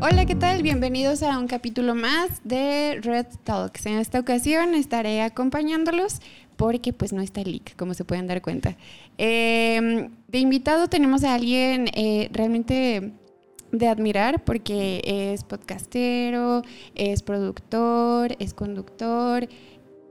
Hola, ¿qué tal? Bienvenidos a un capítulo más de Red Talks. En esta ocasión estaré acompañándolos porque pues no está Lick, como se pueden dar cuenta. Eh, de invitado tenemos a alguien eh, realmente de admirar porque es podcastero, es productor, es conductor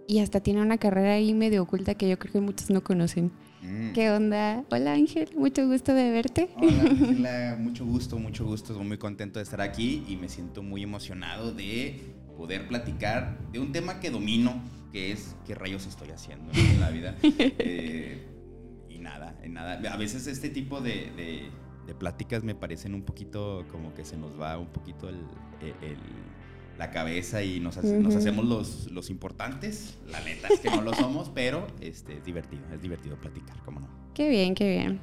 y hasta tiene una carrera ahí medio oculta que yo creo que muchos no conocen. Mm. ¿Qué onda? Hola Ángel, mucho gusto de verte. Hola, Ángela, mucho gusto, mucho gusto. Estoy muy contento de estar aquí y me siento muy emocionado de poder platicar de un tema que domino, que es qué rayos estoy haciendo en la vida. Eh, y nada, y nada. A veces este tipo de, de- de pláticas me parecen un poquito como que se nos va un poquito el, el- el- la cabeza y nos, hace- nos hacemos los, los importantes. La neta es que no lo somos, pero este, es divertido, es divertido platicar, ¿cómo no? Qué bien, qué bien.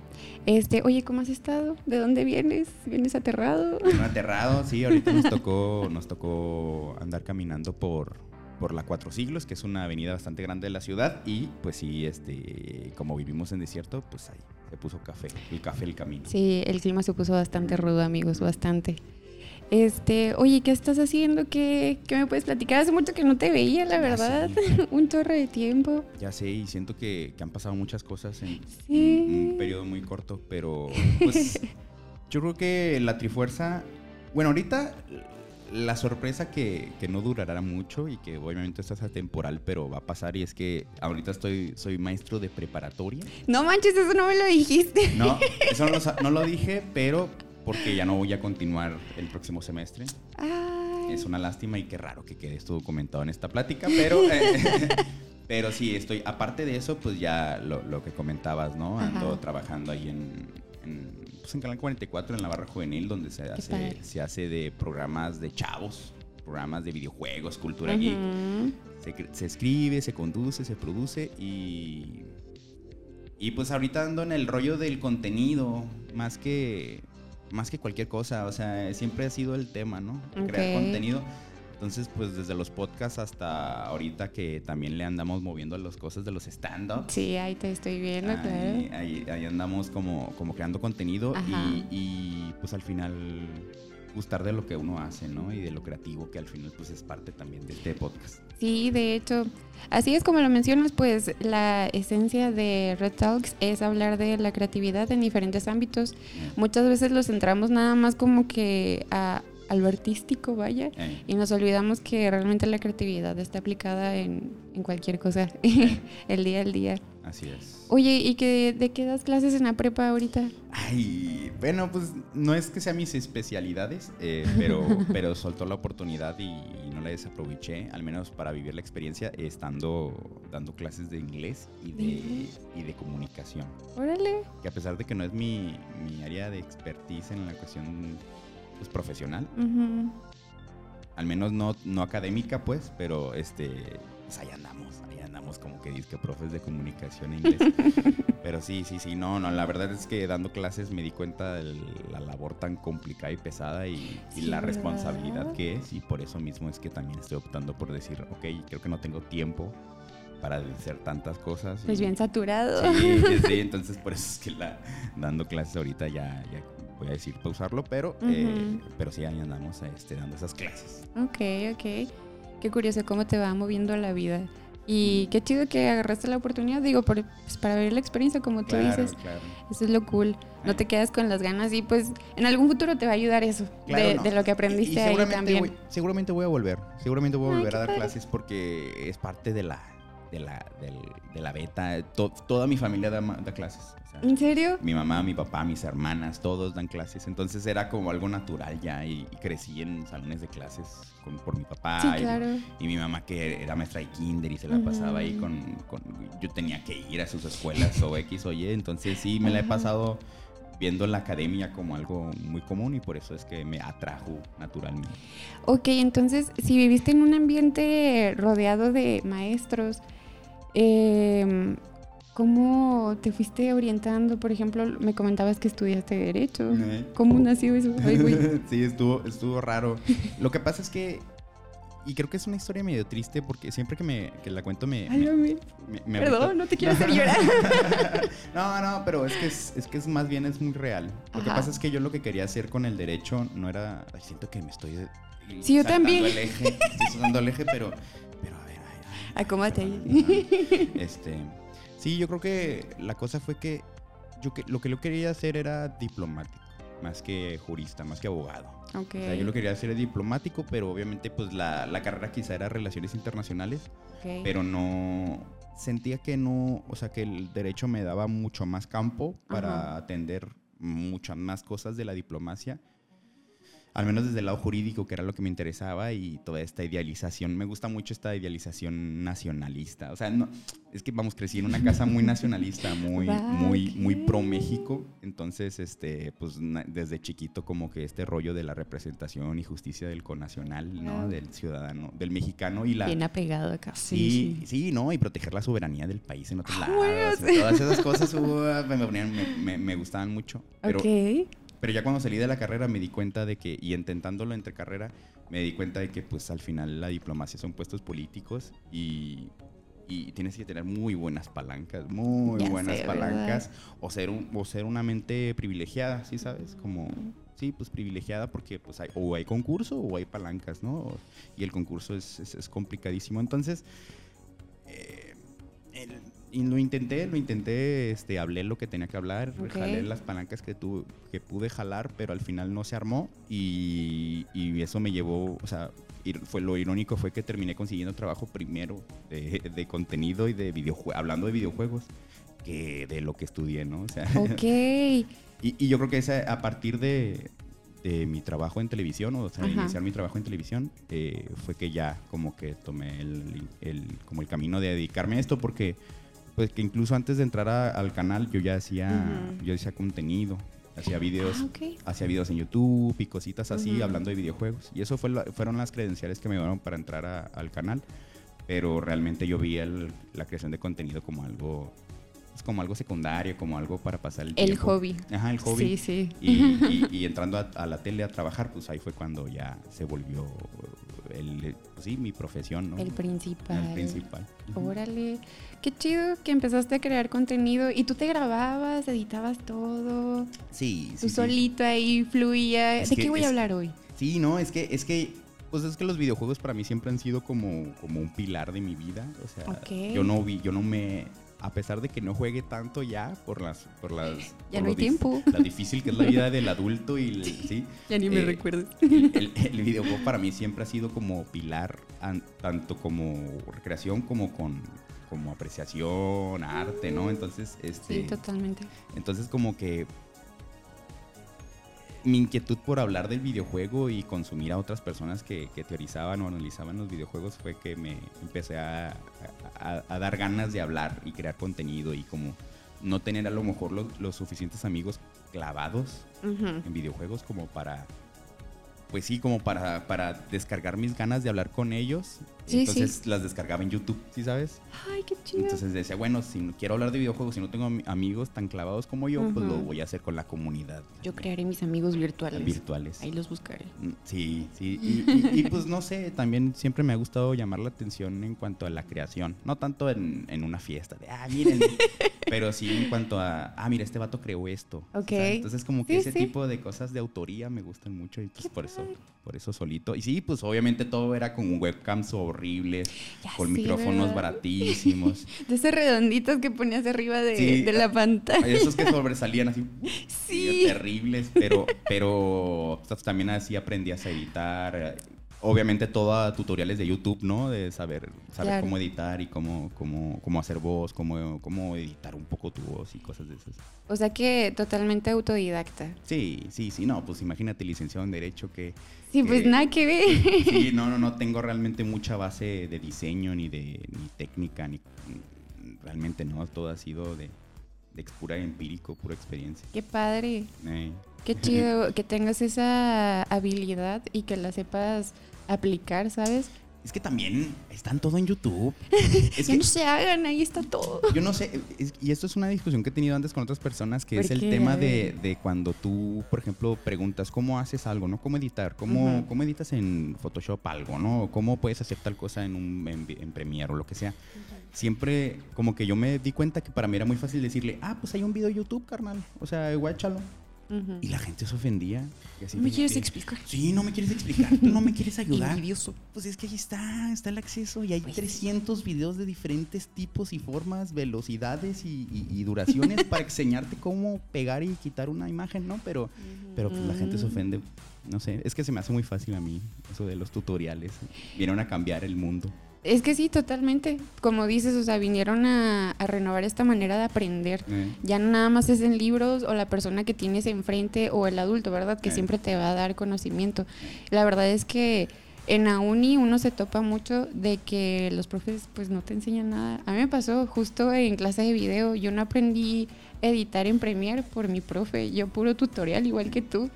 Este, oye, ¿cómo has estado? ¿De dónde vienes? ¿Vienes aterrado? Bueno, aterrado, sí, ahorita nos tocó, nos tocó andar caminando por, por la Cuatro Siglos, que es una avenida bastante grande de la ciudad, y pues sí, este, como vivimos en desierto, pues ahí se puso café, el café el camino. Sí, el clima se puso bastante rudo, amigos, bastante. Este, oye, ¿qué estás haciendo? ¿Qué, qué me puedes platicar? Hace mucho que no te veía, la Ya verdad. Un chorro de tiempo. Ya sé, y siento que, que han pasado muchas cosas en Sí. un, un periodo muy corto, pero pues yo creo que la Trifuerza, bueno, ahorita la sorpresa que, que no durará mucho y que obviamente esto es atemporal, pero va a pasar y es que ahorita estoy, soy maestro de preparatoria. No manches, eso no me lo dijiste. No, eso no lo, sa- no lo dije, pero porque ya no voy a continuar el próximo semestre. Ay. Es una lástima y qué raro que quede esto documentado en esta plática, pero, eh, pero sí, estoy, aparte de eso, pues ya lo, lo que comentabas, ¿no? Ando Ajá. trabajando ahí en, en, pues en Canal 44, en la barra juvenil, donde se hace, se hace de programas de chavos, programas de videojuegos, cultura geek. Se, cre- se escribe, se conduce, se produce y. Y pues ahorita ando en el rollo del contenido, más que. Más que cualquier cosa. O sea, siempre ha sido el tema, ¿no? Crear contenido. Entonces, pues desde los podcasts hasta ahorita que también le andamos moviendo a las cosas de los stand-ups. Sí, ahí te estoy viendo, Ahí, claro. ahí- ahí andamos como, como creando contenido y, y, pues al final gustar de lo que uno hace, ¿no? Y de lo creativo que al final pues es parte también de este podcast. Sí, de hecho, así es como lo mencionas, pues la esencia de Red Talks es hablar de la creatividad en diferentes ámbitos. Muchas veces lo centramos nada más como que a, a lo artístico, vaya, Eh, y nos olvidamos que realmente la creatividad está aplicada en, en cualquier cosa, el día al día. Así es. Oye, ¿y que, de qué das clases en la prepa ahorita? Ay, bueno, pues no es que sean mis especialidades, eh, pero, pero soltó la oportunidad y, no la desaproveché, al menos para vivir la experiencia, estando dando clases de inglés y de, inglés? y de comunicación. Órale. Que a pesar de que no es mi, mi área de expertise en la cuestión pues, profesional, al menos no, no académica, pues, pero este, pues ahí andamos, andamos como que disque profes de comunicación en inglés. pero sí, sí, sí, no, no, la verdad es que dando clases me di cuenta de la labor tan complicada y pesada y, y Sí, la ¿verdad? responsabilidad que es y por eso mismo es que también estoy optando por decir, ok, creo que no tengo tiempo para hacer tantas cosas. Pues y- bien saturado. Sí, sí, entonces por eso es que la, dando clases ahorita ya, ya voy a decir pausarlo, pero, eh, Ujú. pero sí, ahí andamos este, dando esas clases. Ok, ok. Qué curioso cómo te va moviendo la vida. Y qué chido que agarraste la oportunidad, digo, por- pues, para ver la experiencia, como tú Claro, dices. claro. Eso es lo cool. No te quedas con las ganas y pues en algún futuro te va a ayudar eso, Claro, de, no. de lo que aprendiste y ahí seguramente también. Voy, seguramente voy a volver, seguramente voy a volver a dar padre. clases porque es parte de la, de la, del- de la beta. To- toda mi familia da, da clases. o sea, ¿En serio? mi mamá, mi papá, mis hermanas, todos dan clases. Entonces era como algo natural ya y, y crecí en salones de clases con- por mi papá. Sí, y- claro. Y mi mamá que era maestra de kinder y se la pasaba ahí con, con- Yo tenía que ir a sus escuelas o X o Y. Entonces sí, me la he pasado viendo la academia como algo muy común y por eso es que me atrajo naturalmente. Ok, entonces, si viviste en un ambiente rodeado de maestros, eh, ¿cómo te fuiste orientando? Por ejemplo, me comentabas que estudiaste Derecho. Eh. ¿Cómo nació eso? Ay, güey. sí, estuvo, estuvo raro. Lo que pasa es que y creo que es una historia medio triste porque siempre que, me, que la cuento me... Ay, me- me- me Perdón, no te quiero hacer llorar. no, no, pero es que es, es que es más bien es muy real. Lo que pasa es que yo lo que quería hacer con el derecho no era. ay, siento que me estoy. Sí, yo también. El eje, estoy saltando el eje, pero. Acómate ahí. Ajá. Este, sí, yo creo que la cosa fue que yo que lo que yo quería hacer era diplomático, más que jurista, más que abogado. Ok. O sea, yo lo quería hacer diplomático, pero obviamente pues la, la carrera quizá era relaciones internacionales, ok. pero no sentía que no, o sea, que el derecho me daba mucho más campo para Ajá. atender muchas más cosas de la diplomacia. Al menos desde el lado jurídico, que era lo que me interesaba, y toda esta idealización. Me gusta mucho esta idealización nacionalista. O sea, no, es que vamos, crecí en una casa muy nacionalista, muy, muy, muy pro México. Entonces, este, pues desde chiquito, como que este rollo de la representación y justicia del conacional, ¿no? Del ciudadano, del mexicano y la. Bien apegado acá. Sí, sí, no, y proteger la soberanía del país en otros Ah, lados. bueno, sí. Todas esas cosas uh, me, me- me- me gustaban mucho. Pero, ok. Pero ya cuando salí de la carrera me di cuenta de que, y intentándolo entre carrera, me di cuenta de que pues al final la diplomacia son puestos políticos y, y tienes que tener muy buenas palancas, muy Ya buenas sé, palancas, o ser, un, o ser una mente privilegiada, ¿sí sabes? Como, sí, pues privilegiada porque pues hay, o hay concurso o hay palancas, ¿no? Y el concurso es, es- es complicadísimo. Entonces, eh, el- y lo intenté, lo intenté, este, hablé lo que tenía que hablar, Ok. jalé las palancas que, tu, que pude jalar, pero al final no se armó y, y eso me llevó, o sea, fue lo irónico fue que terminé consiguiendo trabajo primero de, de contenido y de videojuegos, hablando de videojuegos, que de lo que estudié, ¿no? O sea, Ok. y, y yo creo que esa, a partir de, de mi trabajo en televisión, o sea, Ajá. iniciar mi trabajo en televisión, eh, fue que ya como que tomé el, el- como el camino de dedicarme a esto, porque pues que incluso antes de entrar a- al canal yo ya hacía, yo hacía contenido, hacía videos, Ah, hacía videos en YouTube y cositas así, hablando de videojuegos. Y eso fue la- fueron las credenciales que me dieron para entrar a- al canal. Pero realmente yo vi el- la creación de contenido como algo, pues, como algo secundario, como algo para pasar el El tiempo. hobby. Ajá, el hobby. Sí, sí. Y, y- y entrando a, a la tele a trabajar, pues ahí fue cuando ya se volvió el, pues sí, mi profesión, ¿no? El principal. El principal. Órale. Qué chido que empezaste a crear contenido y tú te grababas, editabas todo. Sí, Tú sí, sí. solito ahí fluía. Es ¿De que qué voy es- a hablar hoy? Sí, no, es que, es que, pues es que los videojuegos para mí siempre han sido como, como un pilar de mi vida. O sea, yo no vi, yo no me, a pesar de que no juegue tanto ya por las, por las. Ya por no hay tiempo. La difícil que es la vida del adulto y el- sí. Ya ni me Eh, recuerdes. El, el- el videojuego para mí siempre ha sido como pilar, an- tanto como recreación como con como apreciación, arte, ¿no? Entonces, este, Sí, totalmente. entonces como que mi inquietud por hablar del videojuego y consumir a otras personas que, que teorizaban o analizaban los videojuegos fue que me empecé a, a- a dar ganas de hablar y crear contenido y como no tener a lo mejor los, los suficientes amigos clavados en videojuegos como para pues sí como para, para descargar mis ganas de hablar con ellos Sí, entonces las descargaba en YouTube ¿sí sabes? Ay, qué chido. Entonces decía, bueno, si no quiero hablar de videojuegos, si no tengo am- amigos tan clavados como yo, pues lo voy a hacer con la comunidad Yo crearé mis amigos virtuales. virtuales. Ahí los buscaré. Mm, Sí, sí. Y, y- y, pues no sé, también siempre me ha gustado llamar la atención en cuanto a la creación. No tanto en, en una fiesta de, ah, miren. pero sí en cuanto a, ah, mira, este vato creó esto. Ok. ¿sabes? Entonces como que Sí, ese sí. tipo de cosas de autoría me gustan mucho y pues por eso, por eso solito. Y sí, pues obviamente todo era con webcams horribles, Ya con micrófonos ¿verdad? baratísimos. De esos redonditos que ponías arriba de, Sí, de la ah, pantalla. Esos que sobresalían así. Sí. Terribles, pero, pero pues, también así aprendías a editar. Obviamente todo tutoriales de YouTube, ¿no? De saber, saber Claro. cómo editar y cómo, cómo, cómo hacer voz, cómo, cómo editar un poco tu voz y cosas de esas. O sea que totalmente autodidacta. Sí, sí, sí, no, pues imagínate licenciado en Derecho que... Sí, pues que- nada que ver. Sí, no, no, no tengo realmente mucha base de diseño, ni de ni técnica, ni... Realmente no, todo ha sido de, de pura empírico, pura experiencia. Qué padre. Eh, Qué chido que tengas esa habilidad y que la sepas aplicar, ¿sabes? Es que también están todo en YouTube. Es ya que no se hagan, ahí está todo. yo no sé, es- y esto es una discusión que he tenido antes con otras personas, que es ¿Por el tema de, de cuando tú, por ejemplo, preguntas cómo haces algo, ¿no? ¿Cómo editar? ¿Cómo, cómo editas en Photoshop algo, ¿no? ¿Cómo puedes hacer tal cosa en, un, en, en Premiere o lo que sea? Siempre como que yo me di cuenta que para mí era muy fácil decirle, ah, pues hay un video de YouTube, carnal. O sea, guáchalo. Y la gente se ofendía. Y así ¿No me quieres explicar? Sí, no me quieres explicar, tú no me quieres ayudar. Envidioso. Pues es que ahí está, está el acceso y hay Pues sí. 300 videos de diferentes tipos y formas, velocidades y, y- y duraciones para enseñarte cómo pegar y quitar una imagen, ¿no? Pero, pero pues la gente se ofende. No sé, es que se me hace muy fácil a mí eso de los tutoriales. Vinieron a cambiar el mundo. Es que sí, totalmente. Como dices, o sea, vinieron a, a renovar esta manera de aprender. Eh, Ya no nada más es en libros o la persona que tienes enfrente o el adulto, ¿verdad? Que Eh. siempre te va a dar conocimiento. La verdad es que en la uni uno se topa mucho de que los profes pues no te enseñan nada. A mí me pasó justo en clase de video, yo no aprendí editar en Premiere por mi profe, yo puro tutorial igual que tú.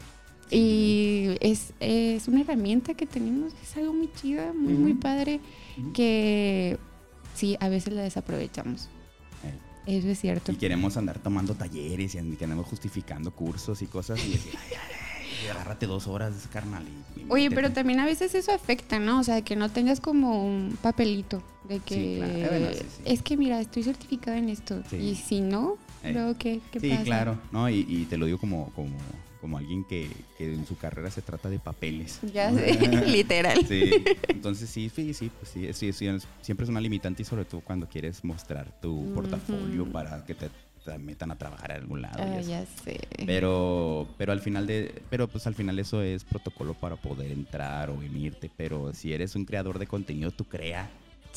Y es, es una herramienta que tenemos, es algo muy chida, muy, muy padre, que sí, a veces la desaprovechamos. eh. Eso es cierto. Y queremos andar tomando talleres y andamos justificando cursos y cosas y decir, ay, ay, ay, agárrate dos horas, carnal. y- y Oye, métete". pero también a veces eso afecta, ¿no? O sea, que no tengas como un papelito de que claro. Eh, bueno, sí, sí. es que mira, estoy certificada en esto y si no, Eh. luego qué, qué Sí, pasa? claro, ¿no? Y, y te lo digo como, como, como alguien que, que en su carrera se trata de papeles. Ya sé, literal. Sí, entonces sí, sí, sí, pues sí, sí, sí, siempre es una limitante y sobre todo cuando quieres mostrar tu portafolio para que te, metan a trabajar a algún lado. Ah, ya sé. Pero, pero al final de, pero pues al final eso es protocolo para poder entrar o venirte. Pero si eres un creador de contenido, tú crea.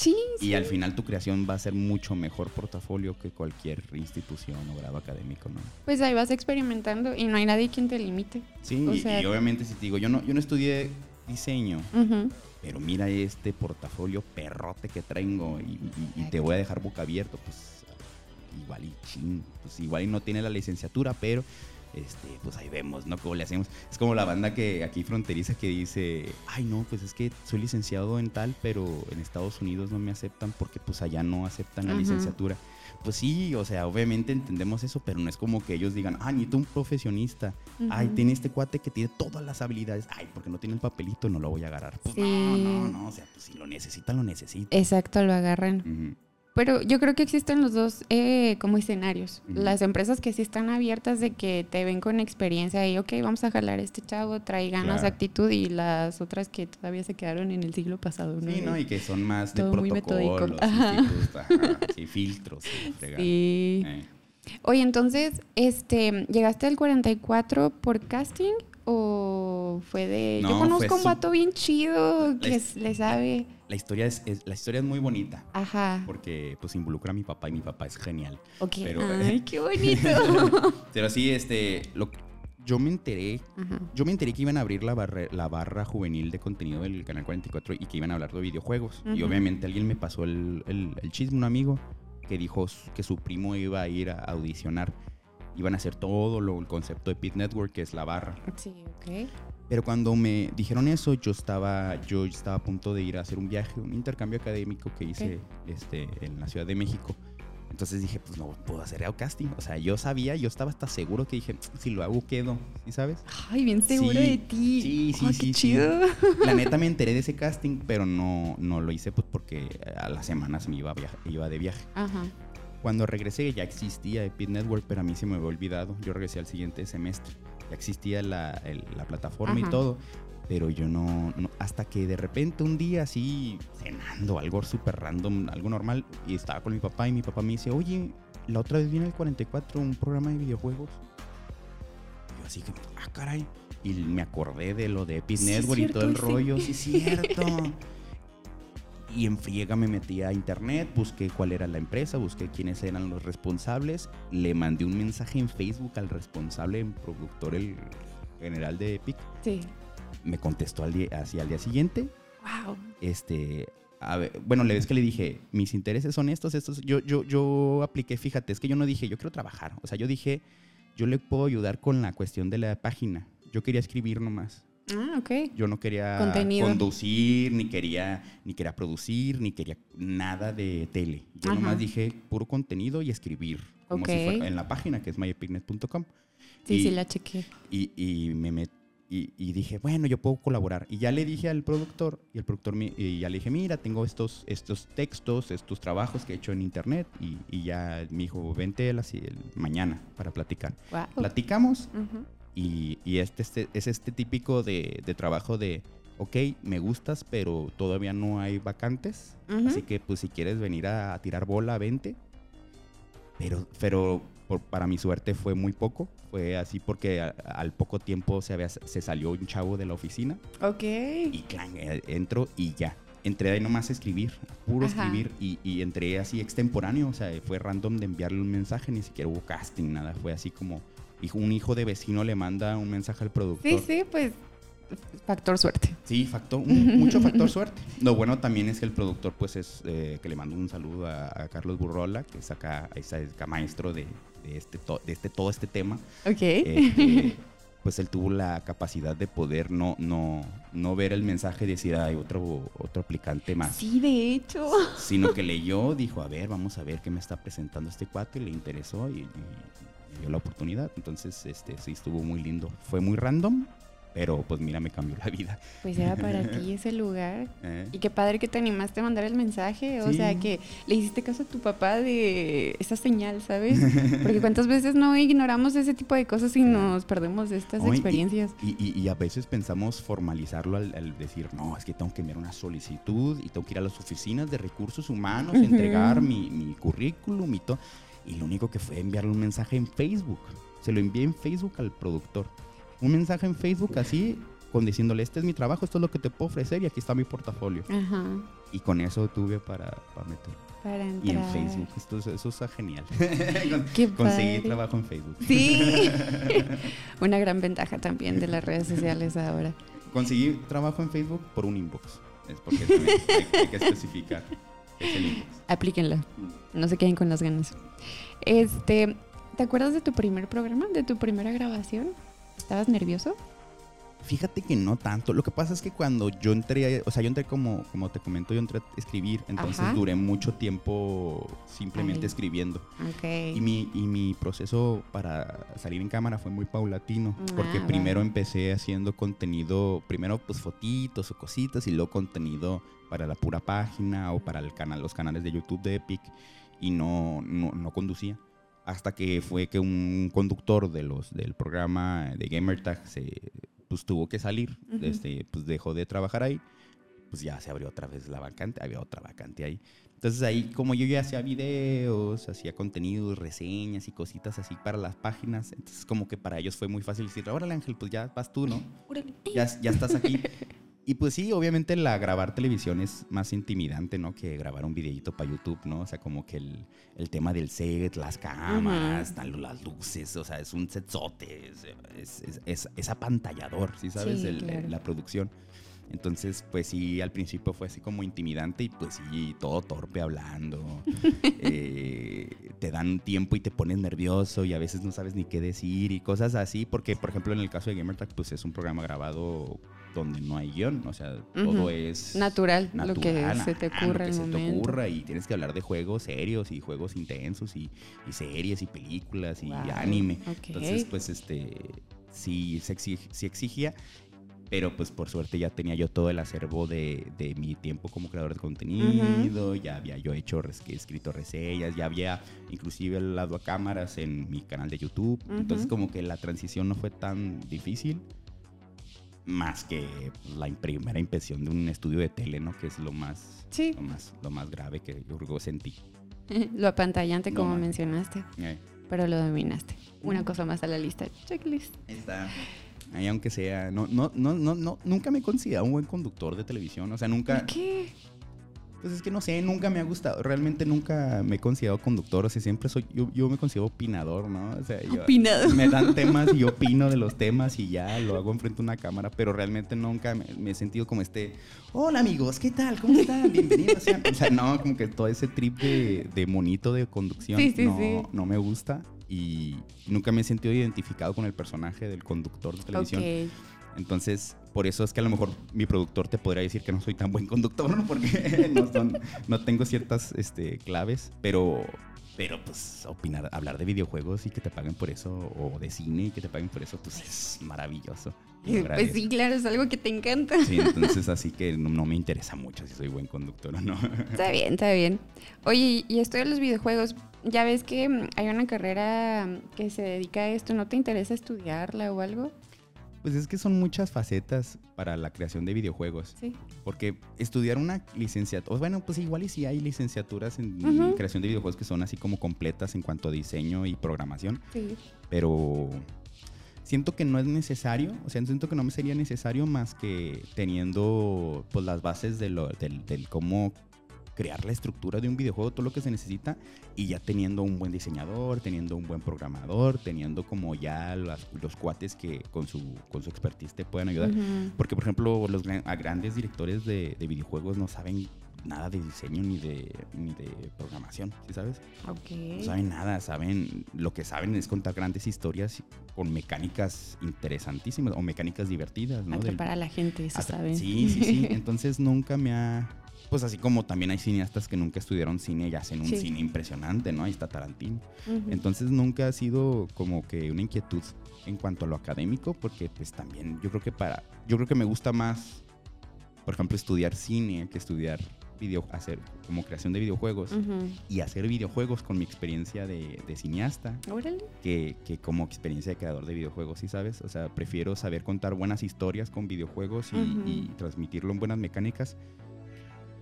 Sí, Y sí. al final tu creación va a ser mucho mejor portafolio que cualquier institución o grado académico, ¿no? Pues ahí vas experimentando y no hay nadie quien te limite. Sí, O y- sea- y obviamente si te digo, yo no, yo no estudié diseño, pero mira este portafolio perrote que traigo y, y- y te voy a dejar boca abierto, pues igual y ching, pues igual y no tiene la licenciatura, pero este, pues ahí vemos, ¿no? ¿Cómo le hacemos? Es como la banda que aquí fronteriza que dice, ay no, pues es que soy licenciado en tal, pero en Estados Unidos no me aceptan porque pues allá no aceptan la licenciatura. Pues sí, o sea, obviamente entendemos eso, pero no es como que ellos digan, ah, necesito un profesionista. Ay, tiene este cuate que tiene todas las habilidades. Ay, porque no tiene el papelito, no lo voy a agarrar. Pues no, Sí. no, no. O sea, pues si lo necesita, lo necesita. Exacto, lo agarran. Ujú. Pero yo creo que existen los dos eh, como escenarios. Las empresas que sí están abiertas de que te ven con experiencia y, ok, vamos a jalar a este chavo, trae ganas, Claro. actitud, y las otras que todavía se quedaron en el siglo pasado, ¿no? Sí, ¿no? Y que son más de Todo muy y Ajá. tipos, ajá, sí, filtros. y. Sí. Eh. Oye, entonces, este, ¿llegaste al 44 por casting o fue de... No, Yo conozco un su- vato bien chido que le sabe. La historia es, es- la historia es muy bonita. Ajá. Porque pues involucra a mi papá y mi papá es genial. Ok. pero- Ay, qué bonito. Pero sí, este, lo, yo me enteré Ajá. Yo me enteré que iban a abrir la barra, la barra juvenil de contenido del Canal 44 y que iban a hablar de videojuegos. Y obviamente alguien me pasó el, el- el chisme, un amigo, que dijo que su primo iba a ir a audicionar. Iban a hacer todo lo, el concepto de Pit Network, que es la barra. Sí, ok. Pero cuando me dijeron eso, yo estaba, yo estaba a punto de ir a hacer un viaje, un intercambio académico que hice este, en la Ciudad de México. Entonces dije, pues no puedo hacer casting. O sea, yo sabía, yo estaba hasta seguro que dije, si lo hago, quedo. ¿Sí sabes? Ay, bien seguro Sí, de ti. sí, sí, Ay, sí, qué sí. chido. La neta me enteré de ese casting, pero no, no lo hice pues porque a las semanas me iba, a viaje- iba de viaje. Ajá. Cuando regresé ya existía Epic Network, pero a mí se me había olvidado. Yo regresé al siguiente semestre. Ya existía la, el- la plataforma y todo. Pero yo no, no- Hasta que de repente un día así, cenando, algo súper random, algo normal, y estaba con mi papá y mi papá me dice, oye, la otra vez viene el 44, un programa de videojuegos. Y yo así que, ah, caray. Y me acordé de lo de Epic Sí, Network y todo el rollo. Sí, cierto. Y en friega me metí a internet, busqué cuál era la empresa, busqué quiénes eran los responsables, le mandé un mensaje en Facebook al responsable, el productor, el general de Epic, Sí. me contestó al día, así al día siguiente, Wow. este, a ver, bueno, le ves que le dije, mis intereses son estos, estos, yo, yo, yo apliqué, fíjate, es que yo no dije, yo quiero trabajar, o sea, yo dije, yo le puedo ayudar con la cuestión de la página, yo quería escribir nomás. Ah, ok. Yo no quería Contenido. conducir, ni quería, ni quería producir, ni quería nada de tele. Yo Ajá. nomás dije puro contenido y escribir. Como si Ok. fuera en la página que es myepicnet.com. Sí, Y- sí, la chequé. y, y me met- y, y dije, bueno, yo puedo colaborar. Y ya le dije al productor, y el productor me- y ya le dije, mira, tengo estos, estos textos, estos trabajos que he hecho en internet. Y, y ya me dijo, vente a las- el- mañana para platicar. Wow. Platicamos Ujú. Y, y este, este- es este típico de, de trabajo de, ok, me gustas, pero todavía no hay vacantes. Así que, pues, si quieres venir a, tirar bola, vente. Pero, pero por- para mi suerte fue muy poco. Fue así porque a- al poco tiempo se, había, se salió un chavo de la oficina Ok. y clan, eh, entro y ya. Entré ahí nomás a escribir, puro Ajá. escribir y, y entré así extemporáneo, o sea, fue random de enviarle un mensaje, ni siquiera hubo casting, nada, fue así como hijo- un hijo de vecino le manda un mensaje al productor. Sí, sí, pues factor suerte. Sí, factor, un- mucho factor suerte. Lo bueno también es que el productor, pues, es eh, que le mando un saludo a, a Carlos Burrola, que es acá, es acá maestro de, de este, to- de este, todo este tema. Ok. Este, pues él tuvo la capacidad de poder no, no, no ver el mensaje y decir, hay otro, otro aplicante más. sí, de hecho. Sino que leyó, dijo, a ver, vamos a ver qué me está presentando este cuate, le interesó y, y- y dio la oportunidad. Entonces, este, sí, estuvo muy lindo. Fue muy random, pero pues mira, me cambió la vida. Pues era para ti ese lugar. ¿eh? Y qué padre que te animaste a mandar el mensaje. O Sí. sea, que le hiciste caso a tu papá de esa señal, ¿sabes? Porque cuántas veces no ignoramos ese tipo de cosas y nos perdemos de estas experiencias. Y, y- y a veces pensamos formalizarlo al, al decir, no, es que tengo que enviar una solicitud y tengo que ir a las oficinas de recursos humanos, Ujú. entregar mi, mi currículum y todo. Y lo único que fue enviarle un mensaje en Facebook. Se lo envié en Facebook al productor. Un mensaje en Facebook así, con diciéndole, este es mi trabajo, esto es lo que te puedo ofrecer y aquí está mi portafolio. Ajá. Y con eso tuve para, para meter. Para entrar. Y en Facebook, esto, es- eso está genial. Qué Conseguir padre. trabajo en Facebook. Sí. Una gran ventaja también de las redes sociales ahora. Conseguí trabajo en Facebook por un inbox. Es porque hay que especificar. Aplíquenla. No se queden con las ganas. Este, ¿te acuerdas de tu primer programa? ¿De tu primera grabación? ¿Estabas nervioso? Fíjate que no tanto. Lo que pasa es que cuando yo entré, o sea, yo entré como, como te comento, yo entré a escribir. Entonces Ajá. duré mucho tiempo simplemente escribiendo. Ok. Y mi, y mi proceso para salir en cámara fue muy paulatino, porque Ah, primero empecé haciendo contenido, primero pues fotitos o cositas y luego contenido para la pura página o para el canal, los canales de YouTube de Epic y no, no, no conducía. Hasta que fue que un conductor de los, del programa de Gamertag se, pues, tuvo que salir, Ujú. este, pues dejó de trabajar ahí, pues ya se abrió otra vez la vacante, había otra vacante ahí. Entonces ahí como yo ya hacía videos, hacía contenidos, reseñas y cositas así para las páginas, entonces como que para ellos fue muy fácil decir, órale Ángel, pues ya vas tú, ¿no? Ya, ya estás aquí. Y pues sí, obviamente la grabar televisión es más intimidante, ¿no? Que grabar un videíto para YouTube, ¿no? O sea, como que el, el tema del set, las cámaras, las luces, o sea, es un setzote, es, es, es, es- es apantallador, ¿sí sabes? Sí, El- claro. La producción. Entonces, pues sí, al principio fue así como intimidante y pues sí, todo torpe hablando. Eh, te dan tiempo y te pones nervioso y a veces no sabes ni qué decir y cosas así, porque por ejemplo en el caso de Gamertag, pues es un programa grabado donde no hay guion, o sea, todo es Natural, lo que se te ocurra lo que se te ocurra y tienes que hablar de juegos serios y juegos intensos y, y series y películas y Wow, anime. Entonces, pues este sí, se exig- sí exigía, pero pues por suerte ya tenía yo todo el acervo de, de mi tiempo como creador de contenido, ya había yo hecho, escrito reseñas, ya había inclusive hablado a cámaras en mi canal de YouTube, entonces como que la transición no fue tan difícil, más que la primera impresión de un estudio de tele, ¿no? Que es lo más, Sí. lo más, lo más grave que yo sentí. Lo apantallante, como mencionaste, Eh, pero lo dominaste. Una Ujú. cosa más a la lista. Checklist. Está. Ahí aunque sea, no, no, no, no, no, nunca me he considerado un buen conductor de televisión. O sea, nunca, ¿Por qué? pues es que no sé, nunca me ha gustado. Realmente nunca me he considerado conductor. O sea, siempre soy, yo, yo me considero opinador, ¿no? O sea, yo, Opinador. me dan temas y yo opino de los temas y ya lo hago enfrente a una cámara, pero realmente nunca me, me he sentido como este, hola amigos, ¿qué tal? ¿Cómo están? Bienvenidos. sean". O sea, no, como que todo ese trip de, de monito de conducción Sí, sí, no, sí. no me gusta y nunca me he sentido identificado con el personaje del conductor de televisión. Entonces, por eso es que a lo mejor mi productor te podría decir que no soy tan buen conductor, ¿no? Porque no, son- no tengo ciertas este, claves, pero, pero pues opinar, hablar de videojuegos y que te paguen por eso, o de cine y que te paguen por eso, pues es maravilloso. Lo Pues agradezco. sí, claro, es algo que te encanta. Sí, entonces así que no, no me interesa mucho si soy buen conductor o no. Está bien, está bien. Oye, y esto de los videojuegos, ya ves que hay una carrera que se dedica a esto, ¿no te interesa estudiarla o algo? Pues es que son muchas facetas para la creación de videojuegos. Sí. Porque estudiar una licenciatura, bueno, pues igual y sí hay licenciaturas en creación de videojuegos que son así como completas en cuanto a diseño y programación, Sí. pero siento que no es necesario, o sea, siento que no me sería necesario más que teniendo pues las bases de lo, del, del cómo crear la estructura de un videojuego, todo lo que se necesita, y ya teniendo un buen diseñador, teniendo un buen programador, teniendo como ya las- los cuates que con su, con su expertise te puedan ayudar. Porque, por ejemplo, los a grandes directores de, de videojuegos no saben nada de diseño ni de, ni de programación, ¿sí sabes? Ok. No saben nada, saben, lo que saben es contar grandes historias con mecánicas interesantísimas o mecánicas divertidas, ¿no? Del- Atrapar a la gente, eso saben. Sí, sí, sí. Entonces nunca me ha... Pues así como también hay cineastas que nunca estudiaron cine y hacen un Sí. cine impresionante, ¿no? Ahí está Tarantino. Entonces nunca ha sido como que una inquietud en cuanto a lo académico, porque pues también yo creo que para, yo creo que me gusta más, por ejemplo, estudiar cine que estudiar video, hacer como creación de videojuegos y hacer videojuegos con mi experiencia de, de cineasta Órale. que, que como experiencia de creador de videojuegos, ¿sí sabes? O sea, prefiero saber contar buenas historias con videojuegos y transmitirlo en buenas mecánicas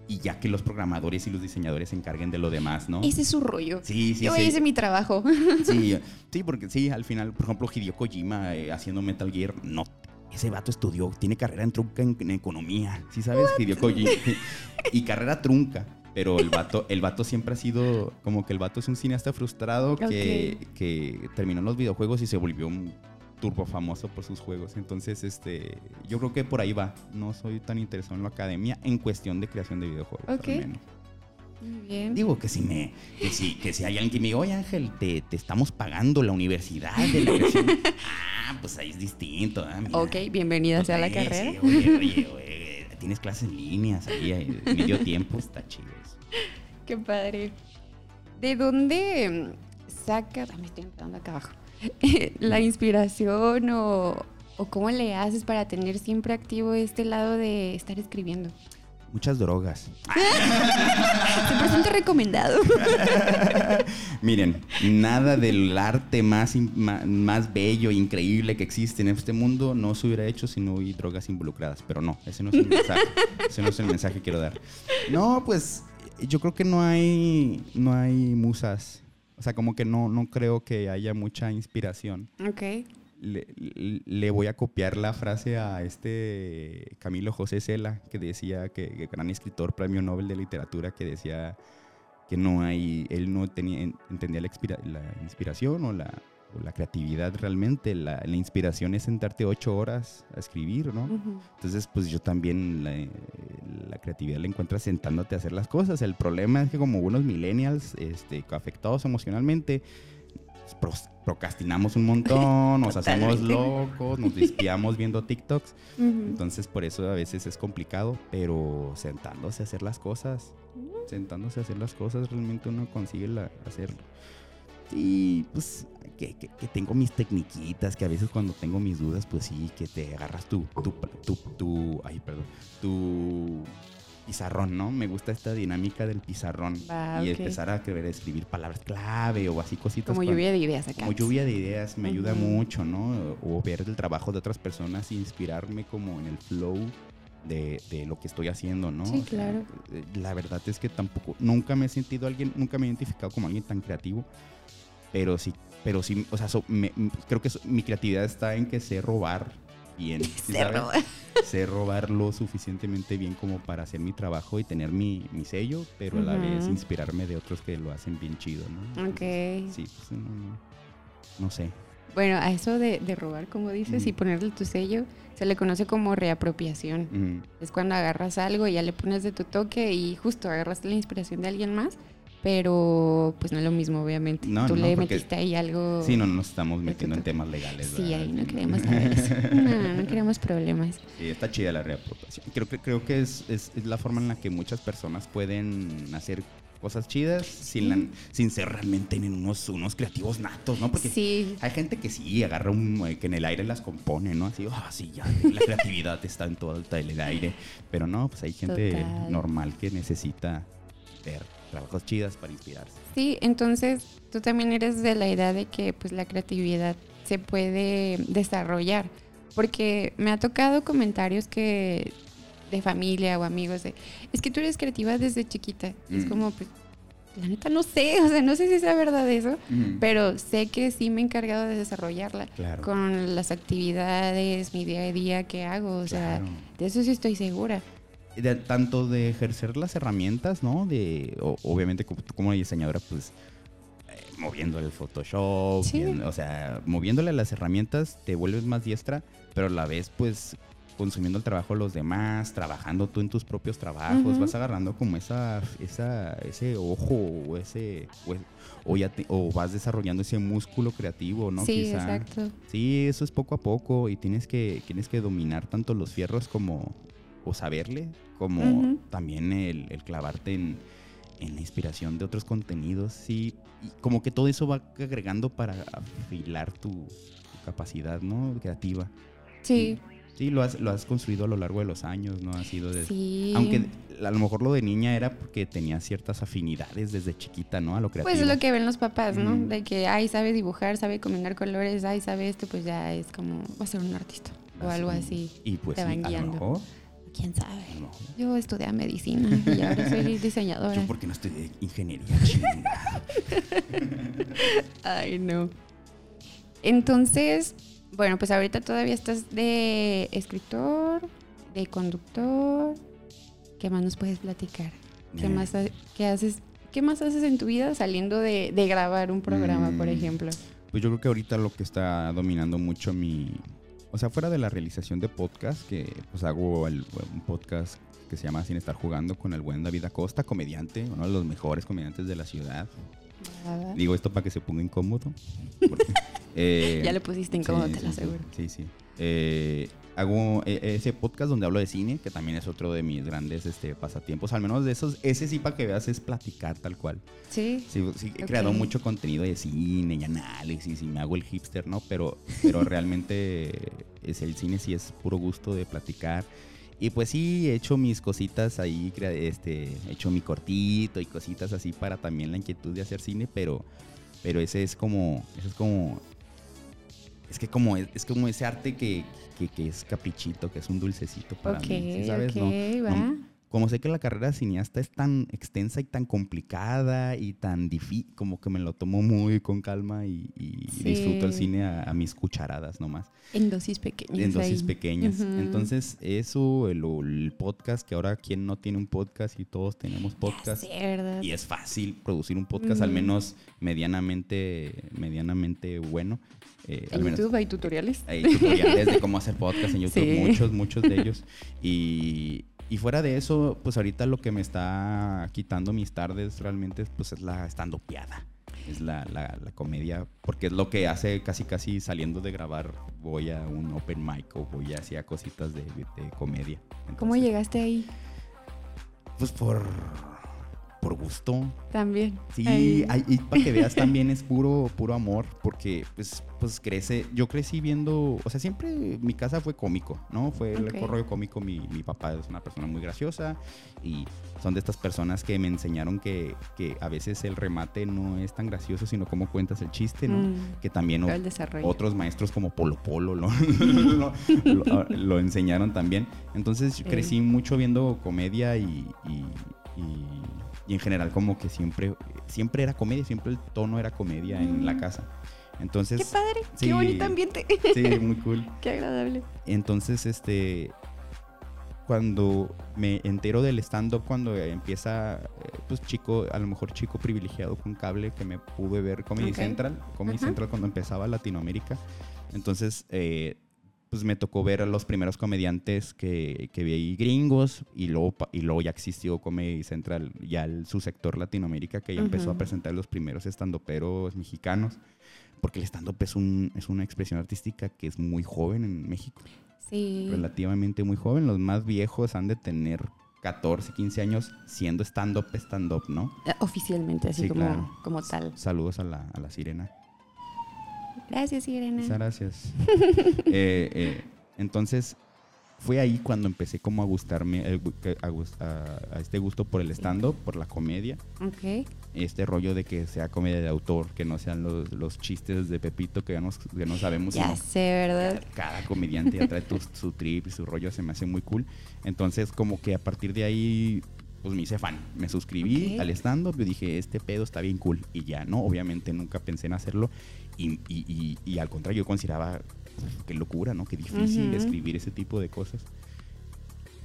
y ya que los programadores y los diseñadores se encarguen de lo demás, ¿no? Ese es su rollo. Sí, sí, Yo sí. hice mi trabajo. Sí, sí, porque sí, al final, por ejemplo, Hideo Kojima eh, haciendo Metal Gear, no. Ese vato estudió, tiene carrera en trunca en, en economía, ¿sí sabes? Hideo Kojima. y carrera trunca. Pero el vato, el vato siempre ha sido como que el vato es un cineasta frustrado que, que terminó los videojuegos y se volvió un turbo famoso por sus juegos. Entonces, este, yo creo que por ahí va. No soy tan interesado en la academia en cuestión de creación de videojuegos. al Ok. menos. Muy bien. Digo que si me, que si, que si hay alguien que me diga, oye Ángel, te, te estamos pagando la universidad de la creación". ah, pues ahí es distinto. ah. Ok, bienvenida sea la Sí, carrera. sí, oye, oye, oye, tienes clases en líneas ahí, eh, medio tiempo, está chido eso. Qué padre. ¿De dónde sacas, ah, me estoy entrando acá abajo, la inspiración o, o cómo le haces para tener siempre activo este lado de estar escribiendo? Muchas drogas. 100% recomendado. Miren, nada del arte más, más bello, increíble que existe en este mundo no se hubiera hecho si no hubiera drogas involucradas. Pero no, ese no es el mensaje. ese no es el mensaje que quiero dar. No, pues yo creo que no hay, no hay musas. O sea, como que no, no creo que haya mucha inspiración. ok. Le, le- voy a copiar la frase a este Camilo José Cela, que decía que, que gran escritor, premio Nobel de literatura, que decía que no hay, él no tenía, entendía la, inspira- la inspiración o la, o la creatividad realmente. La, la inspiración es sentarte ocho horas a escribir, ¿no? Entonces, pues yo también la, la creatividad la encuentras sentándote a hacer las cosas. El problema es que como unos millennials este, afectados emocionalmente, pros- procrastinamos un montón, nos hacemos locos, nos despiamos viendo TikToks. Entonces, por eso a veces es complicado, pero sentándose a hacer las cosas, sentándose a hacer las cosas, realmente uno consigue la, hacerlo. Y pues que, que- que tengo mis tecniquitas, que a veces cuando tengo mis dudas, pues sí, que te agarras tu, tu, tu, tu- ay, perdón, tu pizarrón, ¿no? Me gusta esta dinámica del pizarrón y empezar a querer escribir palabras clave o así cositas. Como lluvia de ideas acá. como lluvia de ideas me ayuda mucho, ¿no? O ver el trabajo de otras personas e inspirarme como en el flow de, de lo que estoy haciendo, ¿no? Sí, O sea, claro. eh, la verdad es que tampoco, nunca me he sentido alguien, nunca me he identificado como alguien tan creativo, pero sí, pero sí, o sea, so- me- creo que so- mi creatividad está en que sé robar bien. ¿sí Se sabes? roba. Sé robar lo suficientemente bien como para hacer mi trabajo y tener mi, mi sello, pero a la vez inspirarme de otros que lo hacen bien chido, ¿no? Ok. Sí, pues, no, no- no sé. Bueno, a eso de, de robar, como dices, y ponerle tu sello, se le conoce como reapropiación. Es cuando agarras algo y ya le pones de tu toque y justo agarras la inspiración de alguien más pero pues no es lo mismo, obviamente. No, Tú no, le metiste ahí algo. Sí, no nos estamos metiendo en temas legales. Sí, ¿verdad? ahí no queremos saber eso. No, no queremos problemas. Sí, está chida la reapropiación. Creo que, creo que es, es- es la forma en la que muchas personas pueden hacer cosas chidas sin, la- sin ser realmente en unos, unos creativos natos, ¿no? Porque Sí, hay gente que sí agarra un, eh, que en el aire las compone, ¿no? Así, ah, sí, ya, la creatividad está en todo el aire. Pero no, pues hay gente Total. normal que necesita ver trabajos chidas para inspirarse. sí, entonces tú también eres de la idea de que pues la creatividad se puede desarrollar, porque me ha tocado comentarios que de familia o amigos de, es que tú eres creativa desde chiquita. Es Mm. como, pues, la neta no sé, o sea, no sé si sea verdad eso, pero sé que sí me he encargado de desarrollarla Claro. con las actividades, mi día a día que hago, o sea, Claro. de eso sí estoy segura. De- tanto de ejercer las herramientas, ¿no? De, o- obviamente, como como diseñadora, pues eh, moviéndole el Photoshop, Sí. viendo- o sea, moviéndole las herramientas, te vuelves más diestra, pero a la vez, pues consumiendo el trabajo de los demás, trabajando tú en tus propios trabajos, vas agarrando como esa, esa, ese ojo o ese, o, o ya te- o vas desarrollando ese músculo creativo, ¿no? sí, Quizá. exacto. Sí, eso es poco a poco y tienes que, tienes que dominar tanto los fierros como, o saberle, como también el, el clavarte en, en la inspiración de otros contenidos. Sí, y como que todo eso va agregando para afilar tu, tu capacidad, ¿no? Creativa. Sí, Sí, lo has, lo has construido a lo largo de los años, ¿no? Ha sido de... sí. Aunque a lo mejor lo de niña era porque tenía ciertas afinidades desde chiquita, ¿no? A lo creativo. Pues es lo que ven los papás, ¿no? De que, ay, sabe dibujar, sabe combinar colores, ay, sabe esto, pues ya es como, va a ser un artista o algo así. Y pues te sí, van a lo guiando. mejor, ¿Quién sabe? Yo estudié medicina y ahora soy diseñadora. Yo porque no estudié ingeniería. Ay, no. Entonces, bueno, pues ahorita todavía estás de escritor, de conductor. ¿Qué más nos puedes platicar? ¿Qué Eh, más qué haces? ¿Qué más haces en tu vida saliendo de, de grabar un programa, por Mm. ejemplo? Pues yo creo que ahorita lo que está dominando mucho mi... O sea, fuera de la realización de podcast, que pues hago el- un podcast que se llama Sin Estar Jugando con el buen David Acosta, comediante, uno de los mejores comediantes de la ciudad. Nada. Digo esto para que se ponga incómodo. porque, eh, Ya le pusiste incómodo, sí, te lo aseguro. Sí, sí. Eh, hago eh, ese podcast donde hablo de cine, que también es otro de mis grandes este, pasatiempos. Al menos de esos, ese sí para que veas es platicar tal cual. Sí. Sí, sí, he creado mucho contenido de cine y análisis y me hago el hipster, ¿no? Pero, pero realmente es el cine sí es puro gusto de platicar. Y pues sí, he hecho mis cositas ahí, este, he hecho mi cortito y cositas así para también la inquietud de hacer cine, pero, pero ese es como, ese es como, es que como, es, es como ese arte que, que, que es caprichito, que es un dulcecito para ok, mí, ¿sí sabes? No- como sé que la carrera de cineasta es tan extensa y tan complicada y tan difícil, como que me lo tomo muy con calma y, y Sí. disfruto el cine a, a mis cucharadas nomás, En dosis pequeñas. en dosis ahí. pequeñas. Entonces, eso, el, el podcast, que ahora quien no tiene un podcast y todos tenemos podcast. ¿verdad? Y es fácil producir un podcast, al menos medianamente, medianamente bueno. Eh, al En menos- YouTube hay tutoriales. hay tutoriales de cómo hacer podcast en YouTube, Sí. muchos, muchos de ellos. Y, y fuera de eso, pues ahorita lo que me está quitando mis tardes realmente pues es la estandopeada. Es la, la, la comedia, porque es lo que hace casi casi saliendo de grabar, voy a un open mic o voy hacia cositas de, de comedia. ¿Cómo llegaste ahí? Pues por, por gusto, También. Sí, hay- y para que veas también es puro, puro amor, porque pues, pues crece, yo crecí viendo, o sea, siempre mi casa fue cómico, ¿no? Fue el rollo cómico, mi, mi papá es una persona muy graciosa y son de estas personas que me enseñaron que, que a veces el remate no es tan gracioso, sino cómo cuentas el chiste, ¿no? Mm, Que también otros maestros como Polo Polo lo, lo, lo- lo enseñaron también. Entonces yo crecí mucho viendo comedia y, y- y- y en general como que siempre, siempre era comedia, siempre el tono era comedia en la Mm. casa. Entonces, Qué padre, sí. qué bonito ambiente. sí, muy cool. qué agradable. Entonces, este, cuando me entero del stand-up, cuando empieza, eh, pues chico, a lo mejor chico privilegiado con cable, que me pude ver Comedy. Central, Comedy Ajá. Central cuando empezaba Latinoamérica. Entonces, eh, pues me tocó ver a los primeros comediantes que, que vi ahí gringos y luego, y luego ya existió Comedy Central, ya el, su sector Latinoamérica que ya empezó a presentar los primeros estandoperos mexicanos, porque el stand-up es, un, es una expresión artística que es muy joven en México, Sí. relativamente muy joven. Los más viejos han de tener 14, 15 años siendo stand-up, stand-up, ¿no? Eh, Oficialmente, así Sí, como, claro. como tal. Saludos a la, a la sirena. Gracias, Irene. Muchas gracias. Eh, eh, entonces, fue ahí cuando empecé como a gustarme, el que- a, a- a este gusto por el stand-up, por la comedia. Ok. Este rollo de que sea comedia de autor, que no sean los, los chistes de Pepito que, ya nos- que no sabemos. Ya sé, ¿verdad? cada comediante ya trae tu- su trip y su rollo, se me hace muy cool. Entonces, como que a partir de ahí, pues me hice fan. Me suscribí al stand-up y dije, este pedo está bien cool. Y ya, ¿no? Obviamente nunca pensé en hacerlo. Y, y- y- y al contrario, yo consideraba, "Uf, qué locura, ¿no? Qué difícil escribir ese tipo de cosas.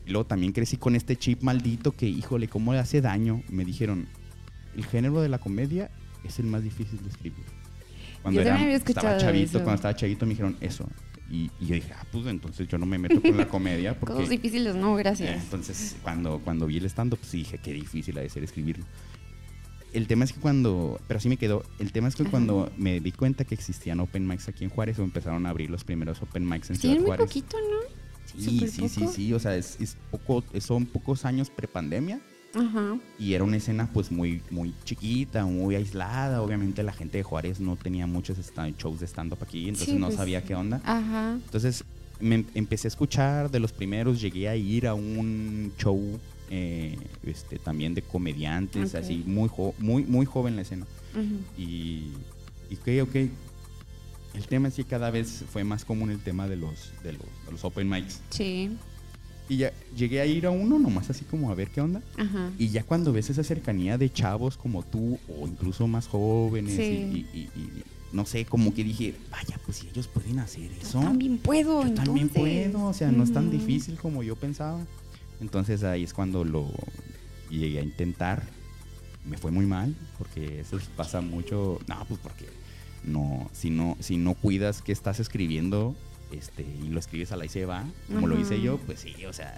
Luego también crecí con este chip maldito que, híjole, ¿cómo le hace daño? Me dijeron, el género de la comedia es el más difícil de escribir. Cuando Yo era, estaba chavito, eso. cuando estaba chavito me dijeron eso. Y, y yo dije, ah, pues entonces yo no me meto con la comedia porque... Cosas difíciles, no, Eh, gracias. Entonces, cuando, cuando vi el stand-up, sí dije, qué difícil ha de ser escribirlo. El tema es que cuando, pero así me quedó, el tema es que Ajá. cuando me di cuenta que existían open mics aquí en Juárez o empezaron a abrir los primeros open mics en Ciudad Tienen muy Juárez. poquito, ¿no? Sí, sí, sí, sí, o sea, es, es poco, son pocos años prepandemia Ajá. y era una escena pues muy, muy chiquita, muy aislada. Obviamente la gente de Juárez no tenía muchos shows de stand-up aquí, entonces Sí, no pues, sabía qué onda. Ajá. Entonces me em- empecé a escuchar de los primeros, llegué a ir a un show eh, este, también de comediantes, así muy, jo- muy, muy joven la escena. Y, y ok, ok. El tema es que cada vez fue más común el tema de los, de los, de los open mics. Sí. Y ya llegué a ir a uno nomás así como a ver qué onda. Ajá. Y ya cuando ves esa cercanía de chavos como tú o incluso más jóvenes Sí. y, y- y- y no sé, como que dije, vaya, pues si ellos pueden hacer eso. Yo también puedo, Yo entonces. también puedo, o sea, no es tan difícil como yo pensaba. Entonces ahí es cuando lo llegué a intentar. Me fue muy mal, porque eso pasa mucho. No, pues porque no, si no, si no cuidas qué estás escribiendo, este, y lo escribes a la y se va, como lo hice yo, pues sí, o sea,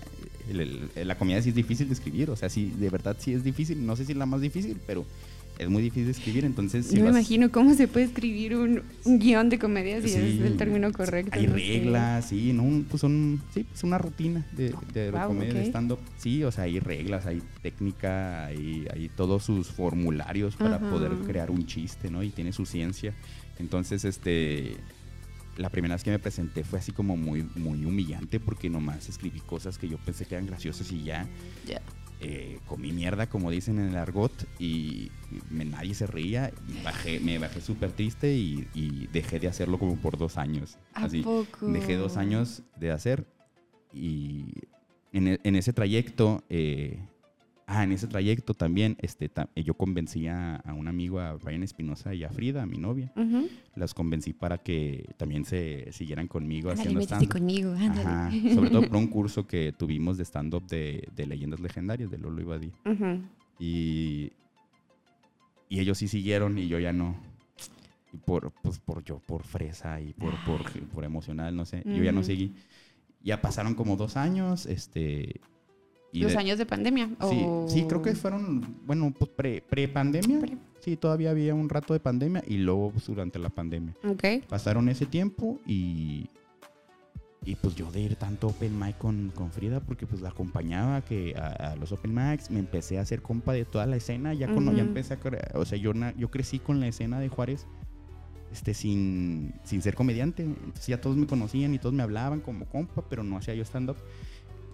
el- el- la comedia sí es difícil de escribir, o sea, sí, de verdad sí es difícil, no sé si es la más difícil, pero es muy difícil de escribir, entonces si no me vas- imagino cómo se puede escribir un, un guion de comedia si Sí, es el término correcto. Hay no sé. reglas, sí, no, pues son, sí, pues una rutina de, de Wow, comedia de stand-up. Sí, o sea, hay reglas, hay técnica, hay, hay todos sus formularios para Ajá. poder crear un chiste, ¿no? Y tiene su ciencia. Entonces, este, la primera vez que me presenté fue así como muy, muy humillante porque nomás escribí cosas que yo pensé que eran graciosas y ya eh, comí mierda, como dicen en el argot, y me- nadie se reía. Y bajé, me bajé súper triste y, y dejé de hacerlo como por dos años. ¿A Así, poco? dejé dos años de hacer y en, e- en ese trayecto, eh, ah, en ese trayecto también, este, ta- yo convencí a, a un amigo, a Brian Espinosa y a Frida, a mi novia, Ujú. las convencí para que también se siguieran conmigo Ándale, haciendo métete stand conmigo. Ajá, sobre todo por un curso que tuvimos de stand-up de, de leyendas legendarias de Lolo Ibadí. Ujú. Y, y ellos sí siguieron y yo ya no. Y por, pues por yo, por fresa y por, por, por emocional, no sé. Yo ya no seguí. Ya pasaron como dos años, este... y Los de- años de pandemia. Sí, o- sí, creo que fueron, bueno, pues pre, pre-pandemia. Pre. Sí, todavía había un rato de pandemia y luego pues, durante la pandemia. Ok. Pasaron ese tiempo y... Y pues yo de ir tanto open mic con, con Frida, porque pues la acompañaba que a, a los open mics, me empecé a hacer compa de toda la escena, ya, con, ya Ujú. empecé a, o sea, yo, na- yo crecí con la escena de Juárez, este, sin, sin ser comediante, entonces ya todos me conocían y todos me hablaban como compa, pero no hacía yo stand-up.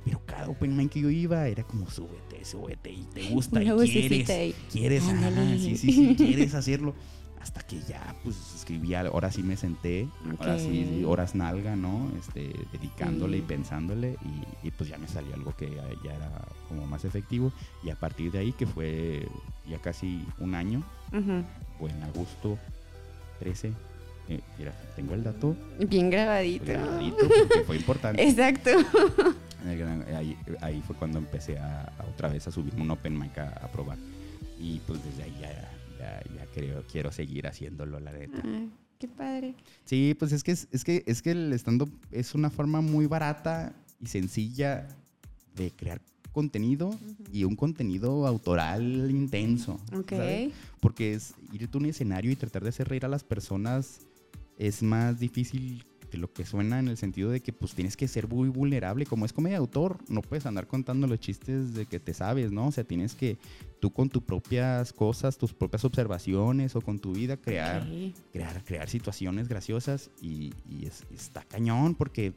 Pero cada open mic que yo iba era como súbete, súbete y te gusta Una y quieres, ahí. quieres, Ándale. sí, sí, sí, quieres hacerlo. Hasta que ya, pues, escribía, ahora sí me senté, ahora sí, horas nalga, ¿no? Este, dedicándole y Sí. pensándole y, y, pues ya me salió algo que ya, ya era como más efectivo. Y a partir de ahí, que fue ya casi un año, Ujú. fue en agosto 13, eh, mira, tengo el dato Bien grabadito. grabadito porque fue importante. Exacto. Gran- Ahí, ahí fue cuando empecé a, a otra vez a subirme un open mic a, a probar. Y pues desde ahí ya, ya, ya creo, quiero seguir haciéndolo, la neta. Ay, Qué padre. Sí, pues es que, es, que, es que el stand-up es una forma muy barata y sencilla de crear contenido y un contenido autoral intenso. Ok. ¿sabes? Porque es irte a un escenario y tratar de hacer reír a las personas es más difícil de lo que suena en el sentido de que pues tienes que ser muy vulnerable. Como es comedia de autor, no puedes andar contando los chistes de que te sabes, ¿no? O sea, tienes que tú con tus propias cosas, tus propias observaciones o con tu vida crear, crear, crear situaciones graciosas y, y es- está cañón porque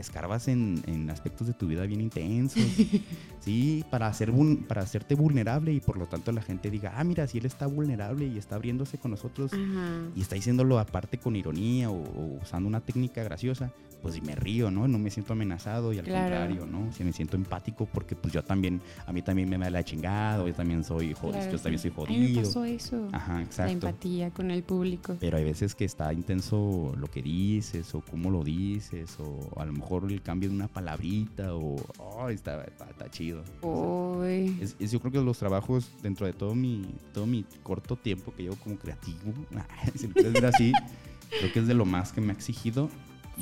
escarbas en, en aspectos de tu vida bien intensos. sí, para, hacer vul- para hacerte vulnerable y por lo tanto la gente diga, ah, mira, si él está vulnerable y está abriéndose con nosotros Ajá. y está diciéndolo aparte con ironía o, o usando una técnica graciosa, pues me río, ¿no? No me siento amenazado y al Claro. contrario, ¿no? Si me siento empático porque pues yo también, a mí también me da la chingada, yo también soy jodido, Claro, yo también soy A mí me jodido. pasó eso. Ajá, La empatía con el público. Pero hay veces que está intenso lo que dices o cómo lo dices o a lo mejor el cambio de una palabrita o oh, está, está, está chido. O sea, Uy. es, es- yo creo que los trabajos dentro de todo mi, todo mi corto tiempo que llevo como creativo, si lo quieres ver así, creo que es de lo más que me ha exigido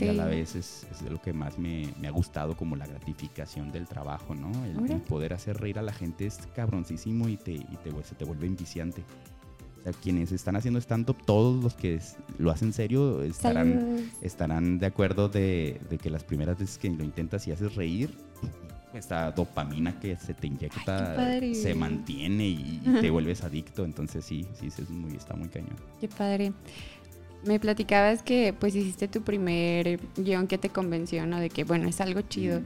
y a la Sí. vez es, es lo que más me, me ha gustado como la gratificación del trabajo, ¿no? El, el poder hacer reír a la gente es cabroncísimo y, te, y te, se te vuelve enviciante. O sea, quienes están haciendo stand-up, todos los que es- lo hacen serio estarán, Saludos. estarán de acuerdo de, de que las primeras veces que lo intentas y haces reír, esta dopamina que se te Ay, inyecta padre. se mantiene y, y te vuelves adicto. Entonces sí, sí, sí, es muy, está muy cañón. Qué padre. Me platicabas que pues hiciste tu primer guion que te convenció, ¿no? De que, bueno, es algo chido.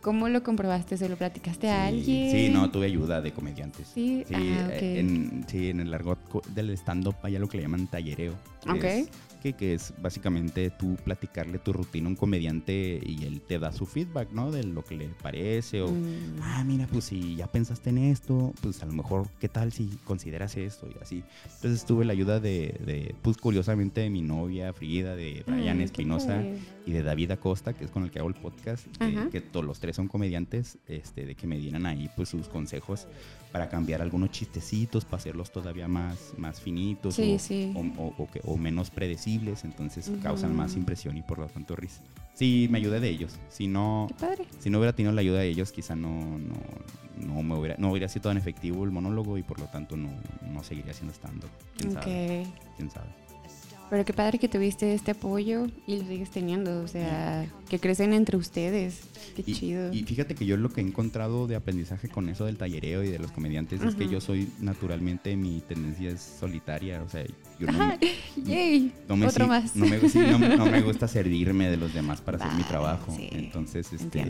¿Cómo lo comprobaste? ¿Se lo platicaste a alguien? Sí, no, tuve ayuda de comediantes. Sí, Sí, ah, eh, en, sí, en el argot del stand-up hay algo que le llaman tallereo. Ok. es- que, que es básicamente tú platicarle tu rutina a un comediante y él te da su feedback, ¿no? De lo que le parece o... Mm, Ah, mira, pues si ya pensaste en esto, pues a lo mejor, ¿qué tal si consideras esto y así? Entonces tuve la ayuda de, de, pues curiosamente, de mi novia Frida, de Brian mm, Espinosa y de David Acosta, que es con el que hago el podcast, Ajá. que todos los tres son comediantes, este, de que me dieran ahí pues sus consejos para cambiar algunos chistecitos, para hacerlos todavía más, más finitos Sí, o, sí. o- o- o que- o menos predecibles, entonces causan más impresión y por lo tanto risa. Sí, me ayudé de ellos. Si no, si no hubiera tenido la ayuda de ellos, quizá no, no, no, me hubiera, no hubiera sido tan efectivo el monólogo y por lo tanto no, no seguiría haciendo stand-up. ¿Quién sabe? Ok. ¿Quién sabe? Pero qué padre que tuviste este apoyo y lo sigues teniendo. O sea, que crecen entre ustedes. Qué Y, chido. y fíjate que yo lo que he encontrado de aprendizaje con eso del tallereo y de los comediantes es que yo soy naturalmente, mi tendencia es solitaria. O sea, yo no, Ajá, ¡Yay! no me, Otro más. No me, sí, no- no me gusta servirme de los demás para hacer mi trabajo. sí, Entonces, este,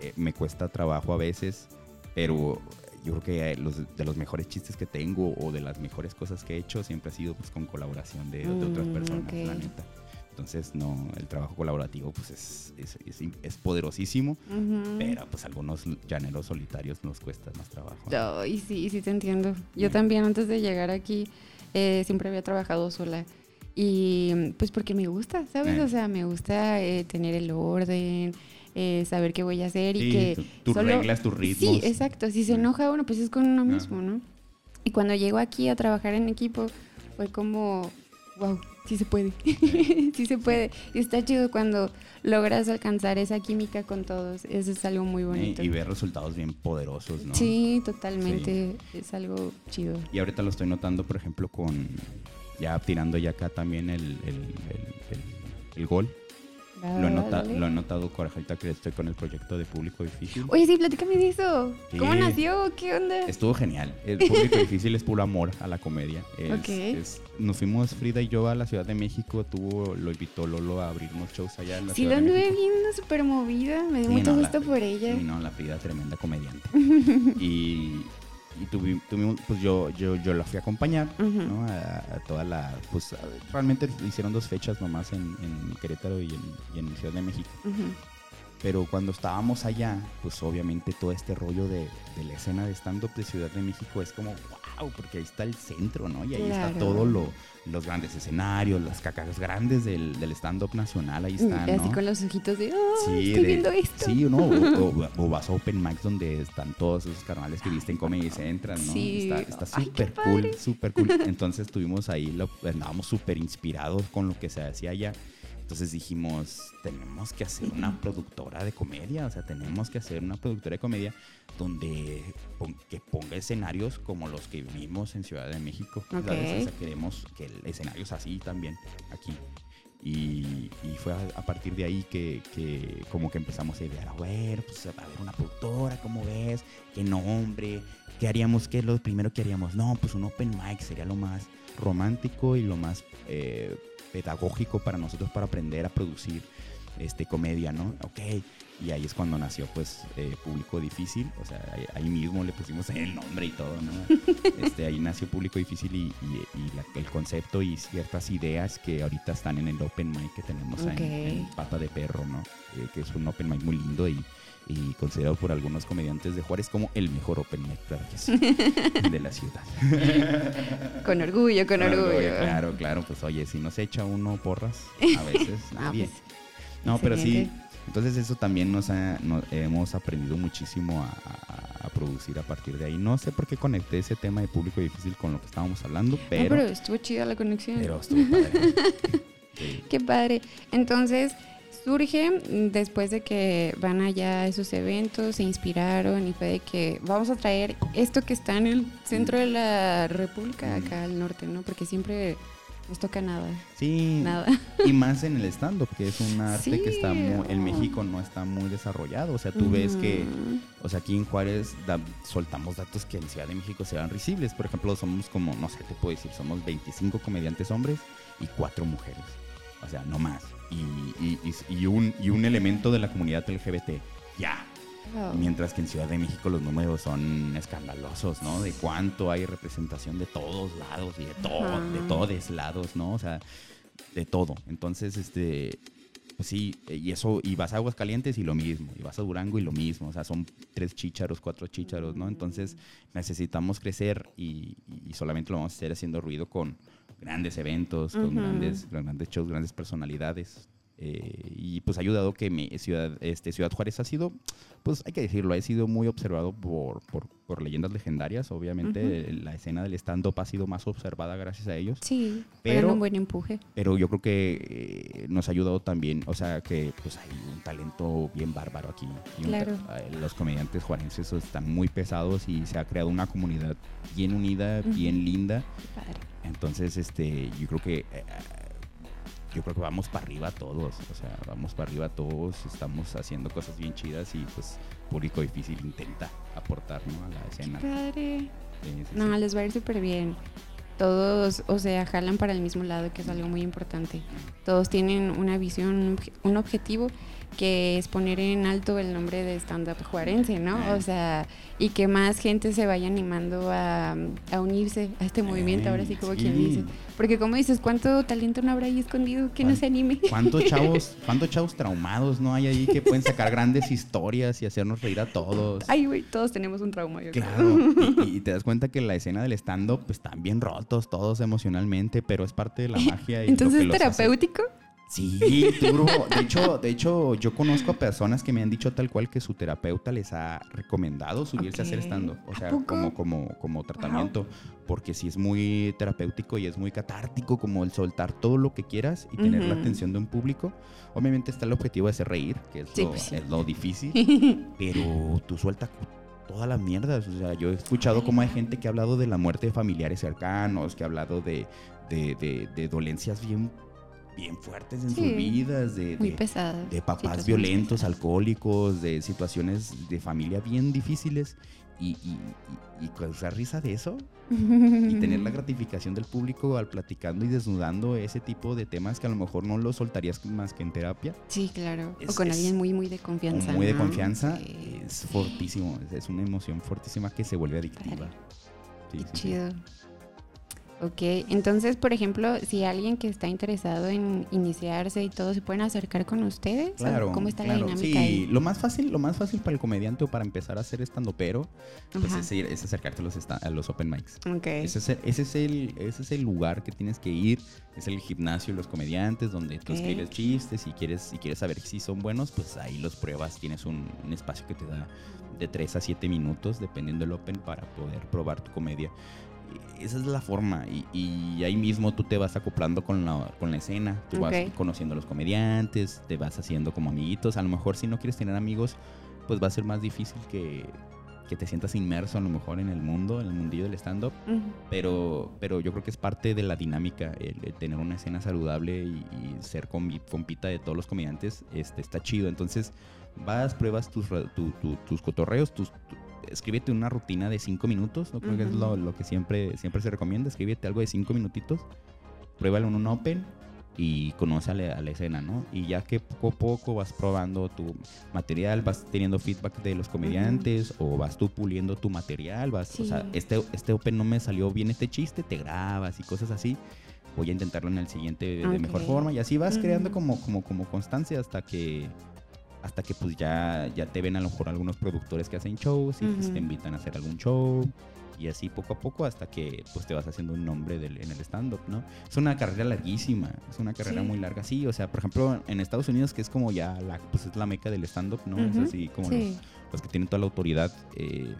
eh, me cuesta trabajo a veces, pero yo creo que eh, los, de los mejores chistes que tengo o de las mejores cosas que he hecho siempre ha sido pues, con colaboración de, de otras Mm, personas, ok. la neta. Entonces, no, el trabajo colaborativo pues es, es, es- es poderosísimo, Ujú. pero pues algunos llaneros solitarios nos cuesta más trabajo. Ay, sí, sí te entiendo. Yo Sí. también antes de llegar aquí eh, siempre había trabajado sola. Y pues porque me gusta, ¿sabes? Eh. O sea, me gusta eh, tener el orden, eh, saber qué voy a hacer y Sí, que... tu- tus solo- reglas, tus ritmos. Sí, exacto. Si se enoja uno, pues es con uno Ah. mismo, ¿no? Y cuando llego aquí a trabajar en equipo, fue como, wow, sí se puede. sí se puede. Y está chido cuando logras alcanzar esa química con todos. Eso es algo muy bonito. y ver resultados bien poderosos, ¿no? Sí, totalmente. Es algo chido. Y ahorita lo estoy notando, por ejemplo, con ya tirando ya acá también el, el, el- el- el Lo he, nota- lo he notado con- ahorita que estoy con el proyecto de público difícil. Oye, sí, platícame de eso. ¿Cómo Sí. nació? ¿Qué onda? Estuvo genial. El público difícil es puro amor a la comedia. Es- Ok. es- nos fuimos Frida y yo a la Ciudad de México. Tuvo, lo invitó Lolo a abrir unos shows allá en la Sí, Ciudad lo de anduve México. viendo súper movida. Me dio Sí, mucho no, la- gusto por ella. Sí, no, la Frida, tremenda comediante. y y tuvi- tuvimos, pues yo, yo, yo la fui a acompañar. ¿no? A, a toda la, pues a- realmente hicieron dos fechas nomás en, en Querétaro y en, y en Ciudad de México. Pero cuando estábamos allá, pues obviamente todo este rollo de, de la escena de stand-up de Ciudad de México es como, wow, porque ahí está el centro, ¿no? Y ahí está todo lo, los grandes escenarios, las cacas grandes del, del stand-up nacional, ahí están, Y así ¿no? con los ojitos de, oh, Sí, estoy de- viendo esto. Sí, ¿no? O, o- o vas a Open Mics donde están todos esos carnales que viste en Comedy Central, ¿no? Sí. Está súper cool, súper cool. Entonces estuvimos ahí, lo- andábamos súper inspirados con lo que se hacía allá. Entonces dijimos, tenemos que hacer una productora de comedia, o sea, tenemos que hacer una productora de comedia donde pon- que ponga escenarios como los que vivimos en Ciudad de México. ¿sabes? Ok. O sea, queremos que el- escenarios así también aquí. Y, y fue a, a partir de ahí que, que como que empezamos a idear, a ver, pues a ver una productora, ¿cómo ves? ¿Qué nombre? ¿Qué haríamos? ¿Qué es lo primero que haríamos? No, pues un open mic sería lo más romántico y lo más eh, pedagógico para nosotros para aprender a producir este comedia, ¿no? Ok. Y ahí es cuando nació, pues, eh, Público Difícil. O sea, ahí, ahí mismo le pusimos el nombre y todo, ¿no? Este, ahí nació Público Difícil y, y- y la- el concepto y ciertas ideas que ahorita están en el Open Mic que tenemos ahí Ok. en Pata de Perro, ¿no? Eh, que es un Open Mic muy lindo y, y considerado por algunos comediantes de Juárez como el mejor Open Mic, de la ciudad. Con orgullo, con orgullo. Claro, claro, pues oye, si no se echa uno porras, a veces Ah, nadie. pues, No, pero sí, entonces eso también nos, ha- nos- hemos aprendido muchísimo a, a- a producir a partir de ahí. No sé por qué conecté ese tema de público difícil con lo que estábamos hablando, No, pero, pero estuvo chida la conexión. pero estuvo padre. Sí. Qué padre. Entonces, surge después de que van allá a esos eventos, se inspiraron y fue de que vamos a traer esto que está en el centro de la República, acá al norte, ¿no? Porque siempre nos toca nada. Sí, Nada. y más en el stand-up, que es un arte Sí. que está muy, en México no está muy desarrollado. O sea, tú ves que. O sea, aquí en Juárez da- soltamos datos que en Ciudad de México se dan risibles. Por ejemplo, somos como, no sé qué te puedo decir, somos 25 comediantes hombres y 4 mujeres. O sea, no más. Y, y- un, y un elemento de la comunidad LGBT. Ya. Wow. Mientras que en Ciudad de México los números son escandalosos, ¿no? De cuánto hay representación de todos lados y de todo, de todos lados, ¿no? O sea, de todo. Entonces, este, pues sí, y eso, y vas a Aguascalientes y lo mismo, y vas a Durango y lo mismo, o sea, son tres chícharos, cuatro chícharos, ¿no? Entonces necesitamos crecer y, y solamente lo vamos a hacer haciendo ruido con grandes eventos, con grandes, grandes shows, grandes personalidades. eh, y pues ha ayudado que mi ciudad, este, Ciudad Juárez ha sido, pues hay que decirlo, ha sido muy observado por, por, por leyendas legendarias. Obviamente la escena del stand-up ha sido más observada gracias a ellos. Sí, Pero- un buen empuje. Pero yo creo que eh, nos ha ayudado también, o sea, que pues hay un talento bien bárbaro aquí. Claro. eh, los comediantes juarenses están muy pesados y se ha creado una comunidad bien unida, bien linda. Padre. Entonces, este, yo creo que eh, yo creo que vamos para arriba todos, o sea, vamos para arriba todos, estamos haciendo cosas bien chidas y pues público difícil intenta aportar ¿no? a la escena. Padre. Sí, sí, No, sí. les va a ir súper bien. Todos, o sea, jalan para el mismo lado, que es algo muy importante. Todos tienen una visión, un objetivo que es poner en alto el nombre de stand-up juarense, ¿no? O sea, y que más gente se vaya animando a, a unirse a este movimiento, ahora sí como sí. quien dice. Porque como dices, ¿cuánto talento no habrá ahí escondido que no ¿Cuán- se anime? ¿Cuántos chavos, cuántos chavos traumados no hay ahí que pueden sacar grandes historias y hacernos reír a todos? Ay, güey, todos tenemos un trauma, yo creo. Claro, y, y te das cuenta que la escena del stand-up pues, están bien rotos todos emocionalmente, pero es parte de la magia. Y Entonces, ¿es los hace- terapéutico? Sí. De hecho, de hecho, yo conozco a personas que me han dicho tal cual que su terapeuta les ha recomendado subirse a hacer stand-up. O ¿A sea, como, como, como tratamiento. Porque sí es muy terapéutico y es muy catártico, como el soltar todo lo que quieras y tener la Ujú. atención de un público. Obviamente está el objetivo de hacer reír, que es, Sí, lo, pues sí. es lo difícil. pero tú sueltas todas las mierdas. O sea, yo he escuchado como hay gente que ha hablado de la muerte de familiares cercanos, que ha hablado de, de, de- de dolencias bien, bien fuertes en Sí, sus vidas, de, Muy de- de papás violentos, pesadas. alcohólicos, de situaciones de familia bien difíciles. Y, y, y- y causar risa de eso y tener la gratificación del público al platicando y desnudando ese tipo de temas que a lo mejor no lo soltarías más que en terapia Sí, claro. Es- o con es- alguien muy, muy de confianza. muy de ¿no? confianza, Sí. es fortísimo. Es- una emoción fortísima que se vuelve adictiva. Sí, Qué chido. Ok, entonces, por ejemplo, si alguien que está interesado en iniciarse y todo, ¿se pueden acercar con ustedes? ¿O Claro. ¿Cómo está claro. la dinámica Sí, ahí? lo más fácil, lo más fácil para el comediante o para empezar a hacer estando pero, pues es, ir- es acercarte a los, a los open mics. Ok. Ese es, el, ese, es el, ese es el lugar que tienes que ir. Es el gimnasio de los comediantes donde tú Ok. escribes chistes y quieres, si quieres saber si son buenos, pues ahí los pruebas. Tienes un, un espacio que te da de 3 a 7 minutos, dependiendo del open, para poder probar tu comedia. Esa es la forma. Y, y ahí mismo tú te vas acoplando con la, con la escena. Tú vas conociendo a los comediantes, te vas haciendo como amiguitos. A lo mejor si no quieres tener amigos, pues va a ser más difícil que, que te sientas inmerso a lo mejor en el mundo, en el mundillo del stand-up. Pero, pero yo creo que es parte de la dinámica, el, el tener una escena saludable y, y ser combi- compita de todos los comediantes, este, está chido. Entonces, vas, pruebas tus, ra- tu- tu- tus cotorreos, tus, tu- escríbete una rutina de cinco minutos, ¿no? creo que es lo, lo que siempre, siempre se recomienda, escríbete algo de cinco minutitos, pruébalo en un open y conoce a la, a la escena, ¿no? Y ya que poco a poco vas probando tu material, vas teniendo feedback de los comediantes o vas tú puliendo tu material, vas, o sea, Sí. este, este open no me salió bien este chiste, te grabas y cosas así. Voy a intentarlo en el siguiente de, de mejor forma y así vas creando Ujú. como, como, como constancia hasta que hasta que pues ya, ya te ven a lo mejor algunos productores que hacen shows y pues, te invitan a hacer algún show y así poco a poco hasta que pues te vas haciendo un nombre del- en el stand-up, ¿no? Es una carrera larguísima, es una carrera Sí. muy larga, sí, o sea, por ejemplo, en Estados Unidos que es como ya la, pues es la meca del stand-up, ¿no? Es así como Sí. los, los que tienen toda la autoridad, eh,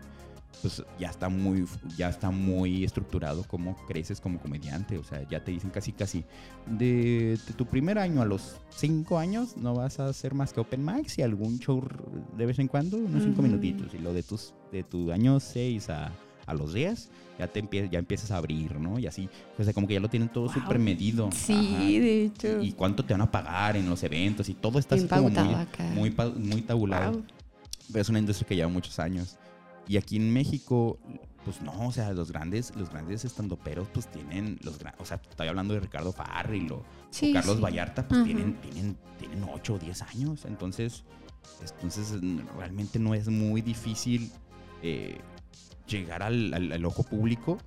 pues ya está muy ya está muy estructurado cómo creces como comediante, o sea, ya te dicen casi casi de, de tu primer año a los cinco años no vas a hacer más que open mics y algún show de vez en cuando, unos cinco minutitos y lo de tus de tu año 6 a, a los 10 ya te empie- ya empiezas a abrir, ¿no? Y así, o sea, como que ya lo tienen todo Wow. súper medido. Sí, Ajá. de hecho. Y, y cuánto te van a pagar en los eventos y todo está como muy, muy, muy tabulado. Wow. Pero es una industria que lleva muchos años. Y aquí en México, pues no, o sea, los grandes, los grandes estandoperos, pues tienen, los o sea, estoy hablando de Ricardo Farril o, o Sí, Carlos sí. Vallarta, pues Ajá. tienen, tienen, tienen 8 o 10 años. Entonces, entonces realmente no es muy difícil eh, llegar al, al- al ojo público.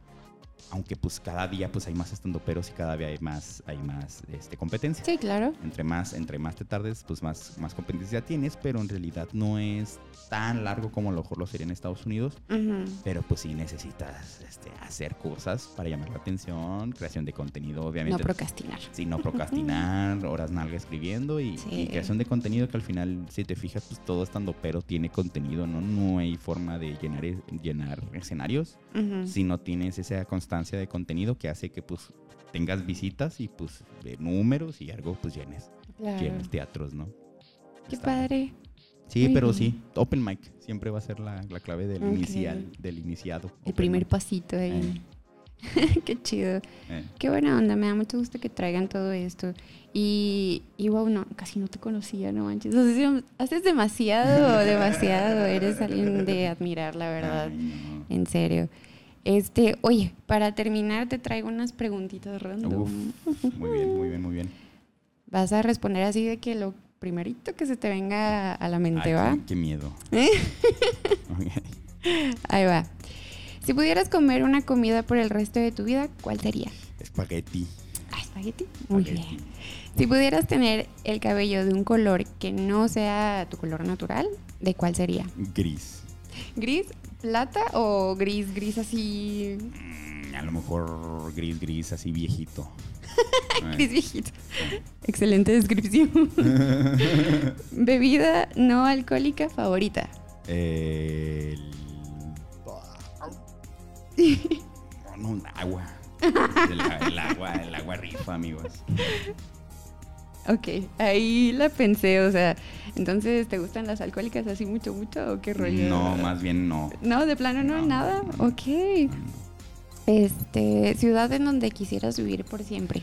Aunque pues cada día pues hay más estandoperos y cada día hay más, hay más este, competencia Sí, claro. entre más, entre más te tardes, pues más, más competencia tienes, pero en realidad no es tan largo como a lo mejor lo sería en Estados Unidos. Ujú. Pero pues sí necesitas este, hacer cosas para llamar la atención, creación de contenido, No obviamente. procrastinar. Sí, no procrastinar, horas nalga escribiendo y, Sí. y creación de contenido que al final, si te fijas, pues todo estando pero tiene contenido, ¿no? No hay forma de llenar, e- llenar escenarios Ujú. si no tienes esa constancia de contenido que hace que pues tengas visitas y pues de números y algo pues llenes, Claro. llenes teatros, ¿no? Qué Está- padre. Sí, Muy pero bien. sí, open mic siempre va a ser la, la clave del Ok. inicial, del iniciado. El primer mic. pasito ahí. Qué chido. Eh, Qué buena onda. Me da mucho gusto que traigan todo esto. Y, y wow, no, casi no te conocía, no manches. Haces demasiado, demasiado. Eres alguien de admirar, la verdad. ay, no. En serio. Este, oye, para terminar te traigo unas preguntitas random. Uf, muy bien, muy bien, muy bien. Vas a responder así de que lo primerito que se te venga a la mente, Ay, ¿va? qué, qué miedo. ¿Eh? Ahí va. Si pudieras comer una comida por el resto de tu vida, ¿cuál sería? Espagueti. Ah, espagueti. Muy Espagueti. bien. Si pudieras tener el cabello de un color que no sea tu color natural, ¿de cuál sería? Gris. ¿Gris, plata o gris, gris así? Mm, A lo mejor gris, gris, así viejito. Gris viejito. Excelente descripción. Bebida no alcohólica favorita. El... No, no, agua. El, el agua, el agua rifa, amigos. Ok, ahí la pensé, o sea, entonces, ¿te gustan las alcohólicas así mucho, mucho o qué rollo? No, más bien no. No, de plano no, No, nada. no. Ok. Este, ciudad en donde quisieras vivir por siempre.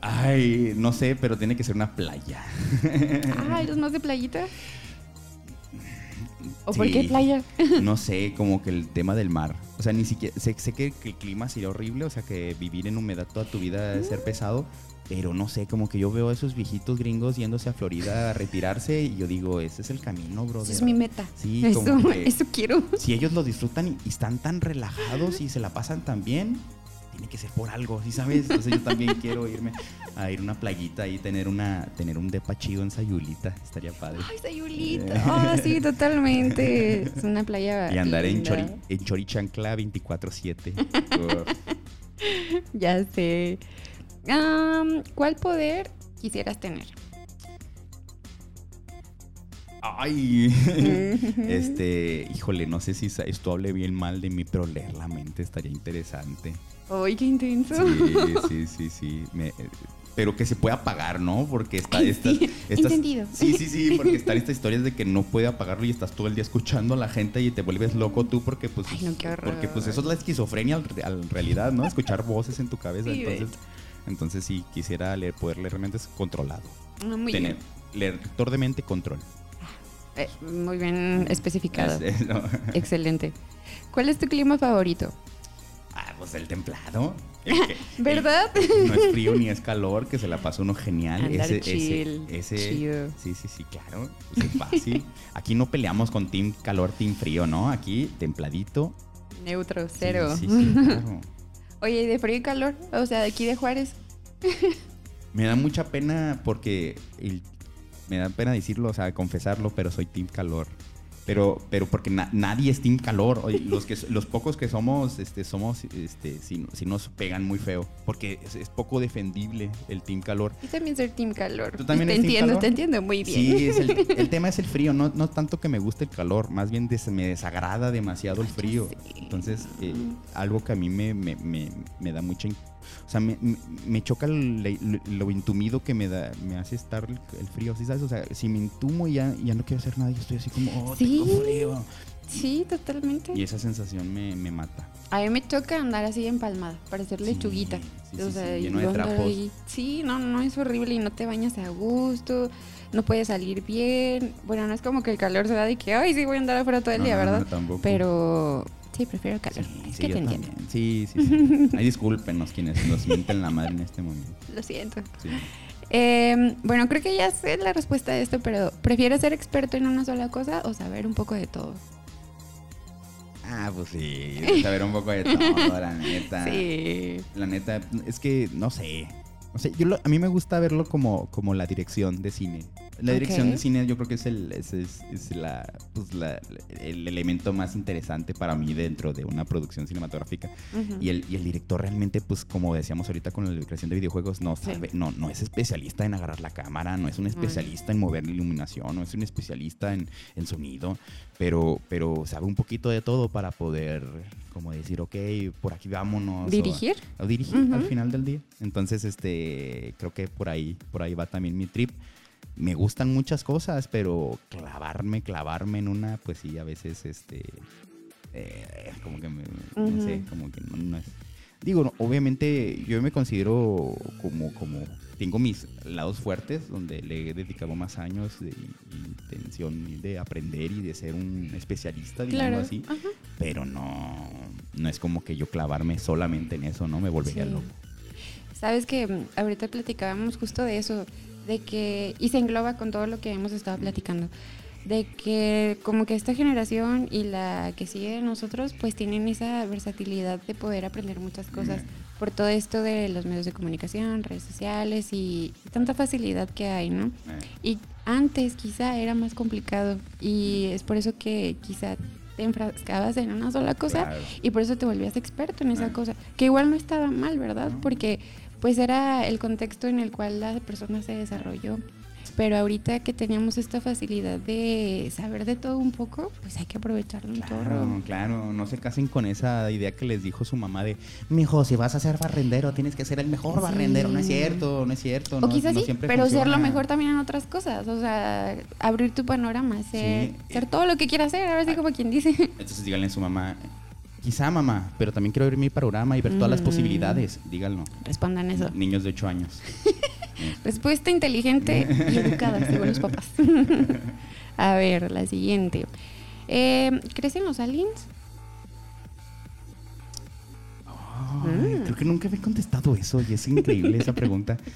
Ay, no sé, pero tiene que ser una playa. Ah, ¿eres más de playita? ¿O Sí. por qué playa? No sé, como que el tema del mar. O sea, ni siquiera. Sé, sé que, que el clima sería horrible, o sea, que vivir en humedad toda tu vida debe ser pesado. Pero no sé, como que yo veo a esos viejitos gringos yéndose a Florida a retirarse y yo digo, ese es el camino, bro. Esa es mi meta. Sí, eso, como que- eso quiero. Si ellos lo disfrutan y, y están tan relajados y se la pasan tan bien, tiene que ser por algo, ¿sí sabes? Entonces yo también quiero irme a ir a una playita y tener una tener un depa chido en Sayulita, estaría padre. Ay, Sayulita. Ah, sí, totalmente. Es una playa Y andar en. Chori, en Chorichancla 24/7. Uf. Ya sé. Am, ¿Cuál poder quisieras tener? Ay, este, híjole, no sé si esto hable bien mal de mí, pero leer la mente estaría interesante. Ay, qué intenso. Sí, sí, sí, sí. Me- eh, pero que se pueda apagar, ¿no? Porque está Ay, estas, sí, estas- entendido. Sí, sí, sí, porque están estas historias de que no puede apagarlo y estás todo el día escuchando a la gente y te vuelves loco tú porque pues Ay, no, qué horror. porque pues eso es la esquizofrenia en realidad, ¿no? Escuchar voces en tu cabeza, Sí, entonces entonces sí quisiera leer poder leer mentes controlado. Ah, muy Tener bien. lector de mente control. Eh, muy bien especificado. Es- no. Excelente. ¿Cuál es tu clima favorito? Ah, pues el templado. El que- ¿Verdad? el- no es frío ni es calor, que se la pasa uno genial. Andar ese, chill, ese, ese- chido. Sí, sí, sí, claro. Pues es fácil. Aquí no peleamos con team calor, team frío, ¿no? Aquí templadito. Neutro, Sí, cero. Sí, sí, claro. Oye, ¿y de frío y calor? O sea, de aquí de Juárez. Me da mucha pena porque me da pena decirlo, o sea, confesarlo, pero soy team calor. Pero, pero porque na- nadie es team calor. Oye, los que los pocos que somos, este, somos, este, si, si nos pegan muy feo. Porque es, es poco defendible el team calor. Yo también soy team calor. ¿Tú también te eres team entiendo, calor? te entiendo muy bien. Sí, es el, el tema es el frío, no, no tanto que me guste el calor, más bien des- me desagrada demasiado el frío. Entonces, eh, algo que a mí me, me- me- me da mucha... O sea, me, me- choca el- lo, intumido que me da, me hace estar el, frío, ¿sí sabes? O sea, si me intumo y ya, ya no quiero hacer nada, yo estoy así como, oh, Sí. tengo frío. Sí, totalmente. Y esa sensación me, me mata. A mí me toca andar así empalmada, parecer lechuguita. sí, o sí, sea, sí, lleno de trapos. ahí- Sí, no, no, es horrible y no te bañas a gusto, no puedes salir bien. Bueno, no es como que el calor se da de que, ay, sí, voy a andar afuera todo el No, día, no, no, ¿verdad? tampoco. Pero sí, prefiero el calor. Sí, te entiendo. Sí, sí, sí. Ay, discúlpenos quienes nos mienten la madre en este momento. Lo siento. Sí. Eh, bueno, creo que ya sé la respuesta a esto, pero ¿prefieres ser experto en una sola cosa o saber un poco de todo? Ah, pues sí, saber un poco de todo, la neta. Sí. La neta, es que no sé. O sea, yo lo- a mí me gusta verlo como, como la dirección de cine. La dirección Ok. de cine yo creo que es el, es, es- es la, pues la- el elemento más interesante para mí dentro de una producción cinematográfica. Ujú. Y el, y el director realmente, pues como decíamos ahorita con la creación de videojuegos, no Sí. sabe, no, no es especialista en agarrar la cámara, no es un especialista en mover la iluminación, no es un especialista en, en sonido, pero, pero sabe un poquito de todo para poder, como decir, ok, por aquí vámonos. o- ¿Dirigir? o dirigir al Ujú. final del día. Entonces, este, creo que por ahí, por ahí va también mi trip. Me gustan muchas cosas, pero clavarme, clavarme en una, pues sí, a veces, este, eh, como que me, no sé, como que no, no es. Digo, no, obviamente yo me considero como, como, tengo mis lados fuertes, donde le he dedicado más años de intención de aprender y de ser un especialista, digamos Claro. así pero no, no es como que yo clavarme solamente en eso, ¿no? Me volvería Sí. loco. Sabes que ahorita platicábamos justo de eso, de que, y se engloba con todo lo que hemos estado platicando, de que como que esta generación y la que sigue de nosotros, pues tienen esa versatilidad de poder aprender muchas cosas por todo esto de los medios de comunicación, redes sociales y tanta facilidad que hay, ¿no? Eh, Y antes quizá era más complicado y es por eso que quizá te enfrascabas en una sola cosa Claro. y por eso te volvías experto en esa Ah. cosa, que igual no estaba mal, ¿verdad? Porque pues era el contexto en el cual la persona se desarrolló. Pero ahorita que teníamos esta facilidad de saber de todo un poco, pues hay que aprovecharlo un Claro, claro, no se casen con esa idea que les dijo su mamá de, mijo, si vas a ser barrendero, tienes que ser el mejor Sí. barrendero. No es cierto, no es cierto. O no- quizás no sí, pero ser lo mejor también en otras cosas. O sea, abrir tu panorama, ser, Sí. ser todo lo que quieras hacer, ahora sí como quien dice. Entonces díganle a su mamá, quizá mamá, pero también quiero abrir mi panorama y ver todas las Mm. posibilidades. Díganlo. Respondan eso. Niños de 8 años. Respuesta inteligente y educada, según los papás. A ver, la siguiente. Eh, ¿Crecen los aliens? Ay. Creo que nunca había contestado eso y es increíble esa pregunta.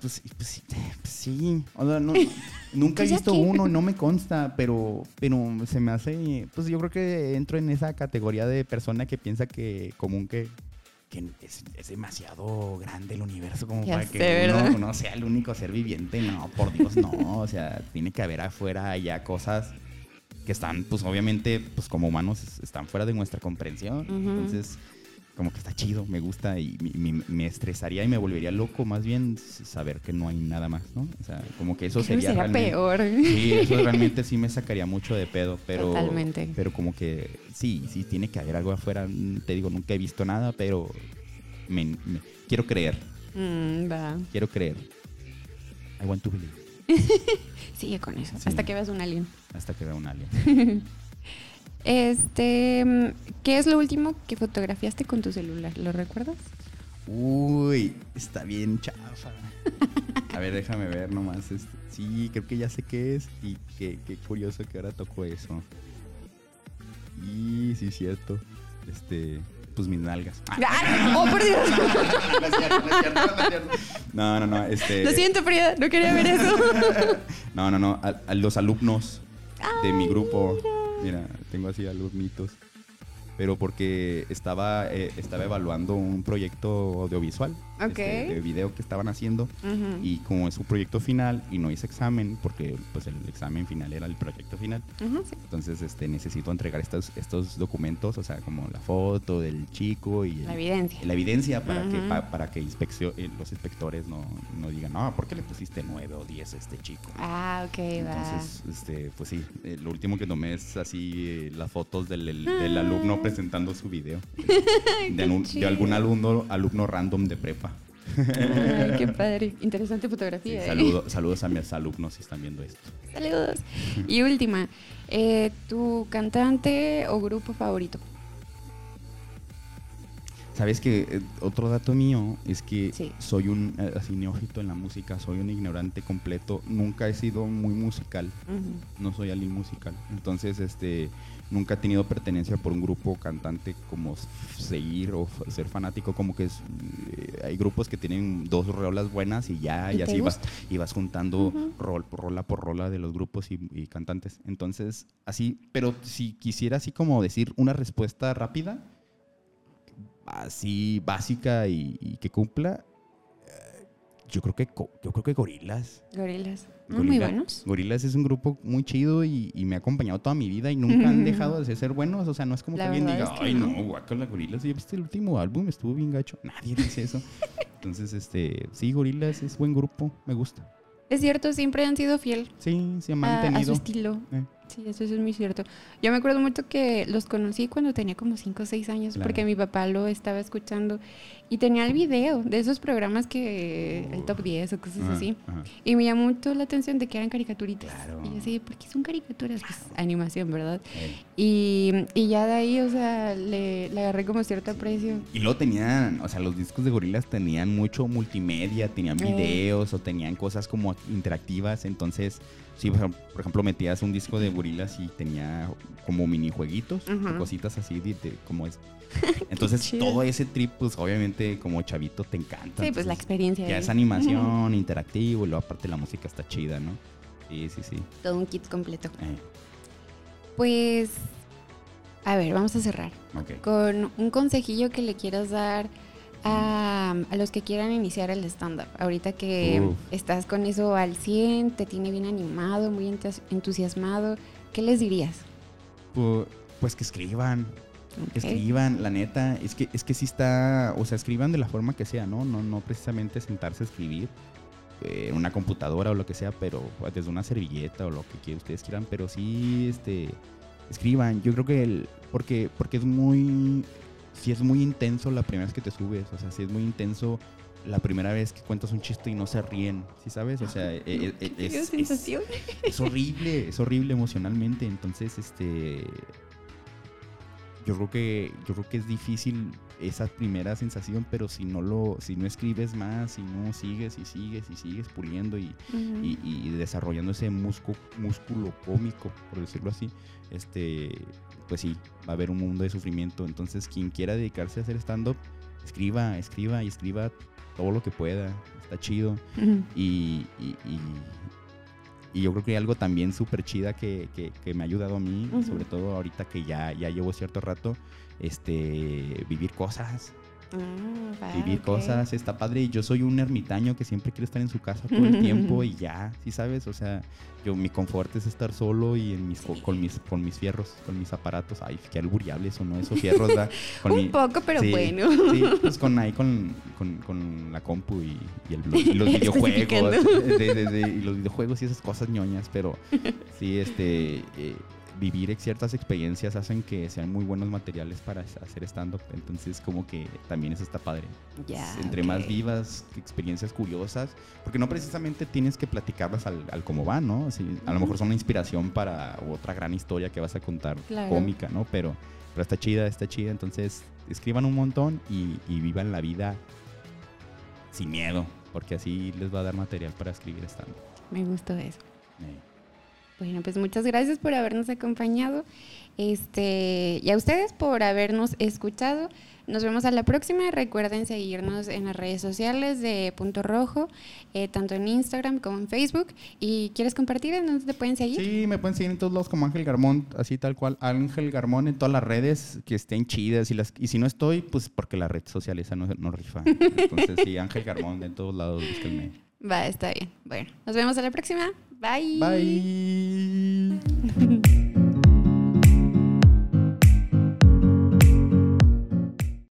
Pues, pues sí, pues sí. O sea, no- nunca he Pues visto uno, no me consta, pero, pero se me hace. Pues yo creo que entro en esa categoría de persona que piensa que común que, que es, es demasiado grande el universo como Ya para sé, que uno, uno sea el único ser viviente. No, por Dios, no. O sea, tiene que haber afuera ya cosas que están, pues obviamente, pues como humanos es- están fuera de nuestra comprensión. Entonces, como que está chido, me gusta y me, estresaría y me volvería loco más bien saber que no hay nada más, ¿no? O sea, como que eso sería será peor. Sí, eso realmente sí me sacaría mucho de pedo, pero... Totalmente. Pero como que sí, sí tiene que haber algo afuera. Te digo, nunca he visto nada, pero me- me- quiero creer, Mm, va. quiero creer. I want to believe. Sigue con eso. Sí. Hasta que veas un alien. Hasta que vea un alien. Este, mm, ¿qué es lo último que fotografiaste con tu celular? ¿Lo recuerdas? Uy, está bien chafa. A ver, déjame ver nomás. este, sí, creo que ya sé qué es. Y qué, qué curioso que ahora tocó eso. Y sí, cierto. Este, pues mis nalgas. ¡Ay! ¡Oh, por Dios! No no no es cierto. No, no, no. Este, Lo siento, Frida, no quería ver eso. No, no, no. A, a los alumnos de mi grupo. Mira, tengo así alumnitos. Pero porque estaba, eh, estaba evaluando un proyecto audiovisual. Ok. este, de video que estaban haciendo. Ujú. Y como es un proyecto final y no hice examen, porque pues el examen final era el proyecto final. Ujú, sí. Entonces este, necesito entregar estos, estos documentos, o sea, como la foto del chico y La el- evidencia. la evidencia para que, Ujú. pa- para que inspeccio- eh, los inspectores no, no digan, no, ¿por qué le pusiste 9 o 10 a este chico? Ah, ok, va. Entonces, este, pues sí, eh, lo último que tomé es así eh, las fotos del, el- del Ah. alumno presentando su video. De, de algún alumno, alumno random de prepa. Ay, qué padre. Interesante Sí, fotografía. ¿eh? saludo- saludos a mis alumnos si están viendo esto. Saludos. Y última, eh, ¿tu cantante o grupo favorito? Sabes que eh, otro dato mío es que Sí. soy un eh, así neófito en la música, soy un ignorante completo, nunca he sido muy musical, no soy alguien musical. Entonces, este, nunca he tenido pertenencia por un grupo cantante como seguir o ser fanático, como que es, eh, hay grupos que tienen dos rolas buenas y ya, ¿Y así vas, y vas juntando Ujú. rol por rola por rola de los grupos y, y cantantes. Entonces, así, pero si quisiera así como decir una respuesta rápida, así básica y, y que cumpla, eh, yo creo que yo creo que Gorilas. Gorilas. Muy buenos. Gorilas es un grupo muy chido y, y me ha acompañado toda mi vida y nunca han dejado de ser buenos. O sea, no es como La que alguien diga, es que ay, no. guacala Gorilas. ¿Ya viste el último álbum? Estuvo bien gacho. Nadie dice eso. Entonces, este, sí, Gorilas es buen grupo. Me gusta. Es cierto, siempre han sido fiel Sí, se ha a, a su mantenido. estilo. Eh. Sí, eso, eso es muy cierto. Yo me acuerdo mucho que los conocí cuando tenía como 5 o 6 años, Claro. porque mi papá lo estaba escuchando y tenía el video de esos programas que el top 10 o cosas así. Y me llamó mucho la atención de que eran caricaturitas. Claro. Y yo así, ¿por qué son caricaturas? Pues animación, ¿verdad? Eh. Y, y ya de ahí, o sea, le, le agarré como cierto aprecio. Y luego tenían, o sea, los discos de gorilas tenían mucho multimedia, tenían Eh. videos o tenían cosas como interactivas. Entonces, sí, por ejemplo- metías un disco de gorilas y tenía como minijueguitos o cositas así de, de- como es. Entonces, todo ese trip, pues obviamente como chavito te encanta. Sí, pues la experiencia. Ya es animación, interactivo, y luego aparte la música está chida, ¿no? Sí, sí, sí. Todo un kit completo. Eh, Pues, a ver, vamos a cerrar. ok. con un consejillo que le quieras dar a, a los que quieran iniciar el stand-up. Ahorita que Uf. estás con eso al 100, te tiene bien animado, muy entus- entusiasmado, ¿qué les dirías? Pu- Pues que escriban, que Ok. escriban, la neta, es que, es que sí está, o sea, escriban de la forma que sea, ¿no? No, no precisamente sentarse a escribir eh, en una computadora o lo que sea, pero desde una servilleta o lo que que ustedes quieran, pero sí, este, escriban. Yo creo que el, porque, porque es muy, sí es muy intenso la primera vez que te subes, o sea, sí es muy intenso la primera vez que cuentas un chiste y no se ríen, ¿sí sabes? O sea, e- e- e- es, es horrible, es horrible emocionalmente. Entonces, este. Yo creo que. Yo creo que es difícil esa primera sensación, pero si no lo. Si no escribes más, si no sigues y sigues y sigues puliendo y, y, y desarrollando ese musco- músculo cómico, por decirlo así, este. Pues sí, va a haber un mundo de sufrimiento. Entonces, quien quiera dedicarse a hacer stand-up, escriba, escriba y escriba todo lo que pueda. Está chido. Y, y- y yo creo que algo también súper chida que, que- que me ha ayudado a mí, sobre todo ahorita que ya, ya llevo cierto rato, este, vivir cosas. Ah, Vivir cosas está padre. Y yo soy un ermitaño que siempre quiere estar en su casa todo el tiempo y ya, ¿sí sabes? O sea, yo mi confort es estar solo y en mis, co- con mis con mis fierros, con mis aparatos. Ay, qué albureable eso, ¿no? Esos fierros, ¿verdad? Con Un poco, pero sí, bueno. Sí, pues con ahí con, con, con la compu y, y el, y los videojuegos. Especificando. de- de- de- y los videojuegos y esas cosas ñoñas, pero sí, este... eh, vivir ciertas experiencias hacen que sean muy buenos materiales para hacer stand-up. Entonces, como que también eso está padre. Ya, Entre más ok. vivas, experiencias curiosas, porque no precisamente tienes que platicarlas al, al cómo va, ¿no? Así, a lo mejor son una inspiración para otra gran historia que vas a contar Claro. cómica, ¿no? Pero, pero está chida, está chida. Entonces, escriban un montón y, y vivan la vida sin miedo, porque así les va a dar material para escribir stand-up. Me gustó eso. Eh. Bueno, pues muchas gracias por habernos acompañado. Este, y a ustedes por habernos escuchado. Nos vemos a la próxima. Recuerden seguirnos en las redes sociales de Punto Rojo, eh, tanto en Instagram como en Facebook. ¿Y quieres compartir en dónde te pueden seguir? Sí, me pueden seguir en todos lados como Ángel Garmón, así tal cual. Ángel Garmón en todas las redes que estén chidas. Y, las, y si no estoy, pues porque la red social esa no, no rifa. Entonces, sí, Ángel Garmón en todos lados, búsquenme. Va, está bien. Bueno, nos vemos a la próxima. 拜。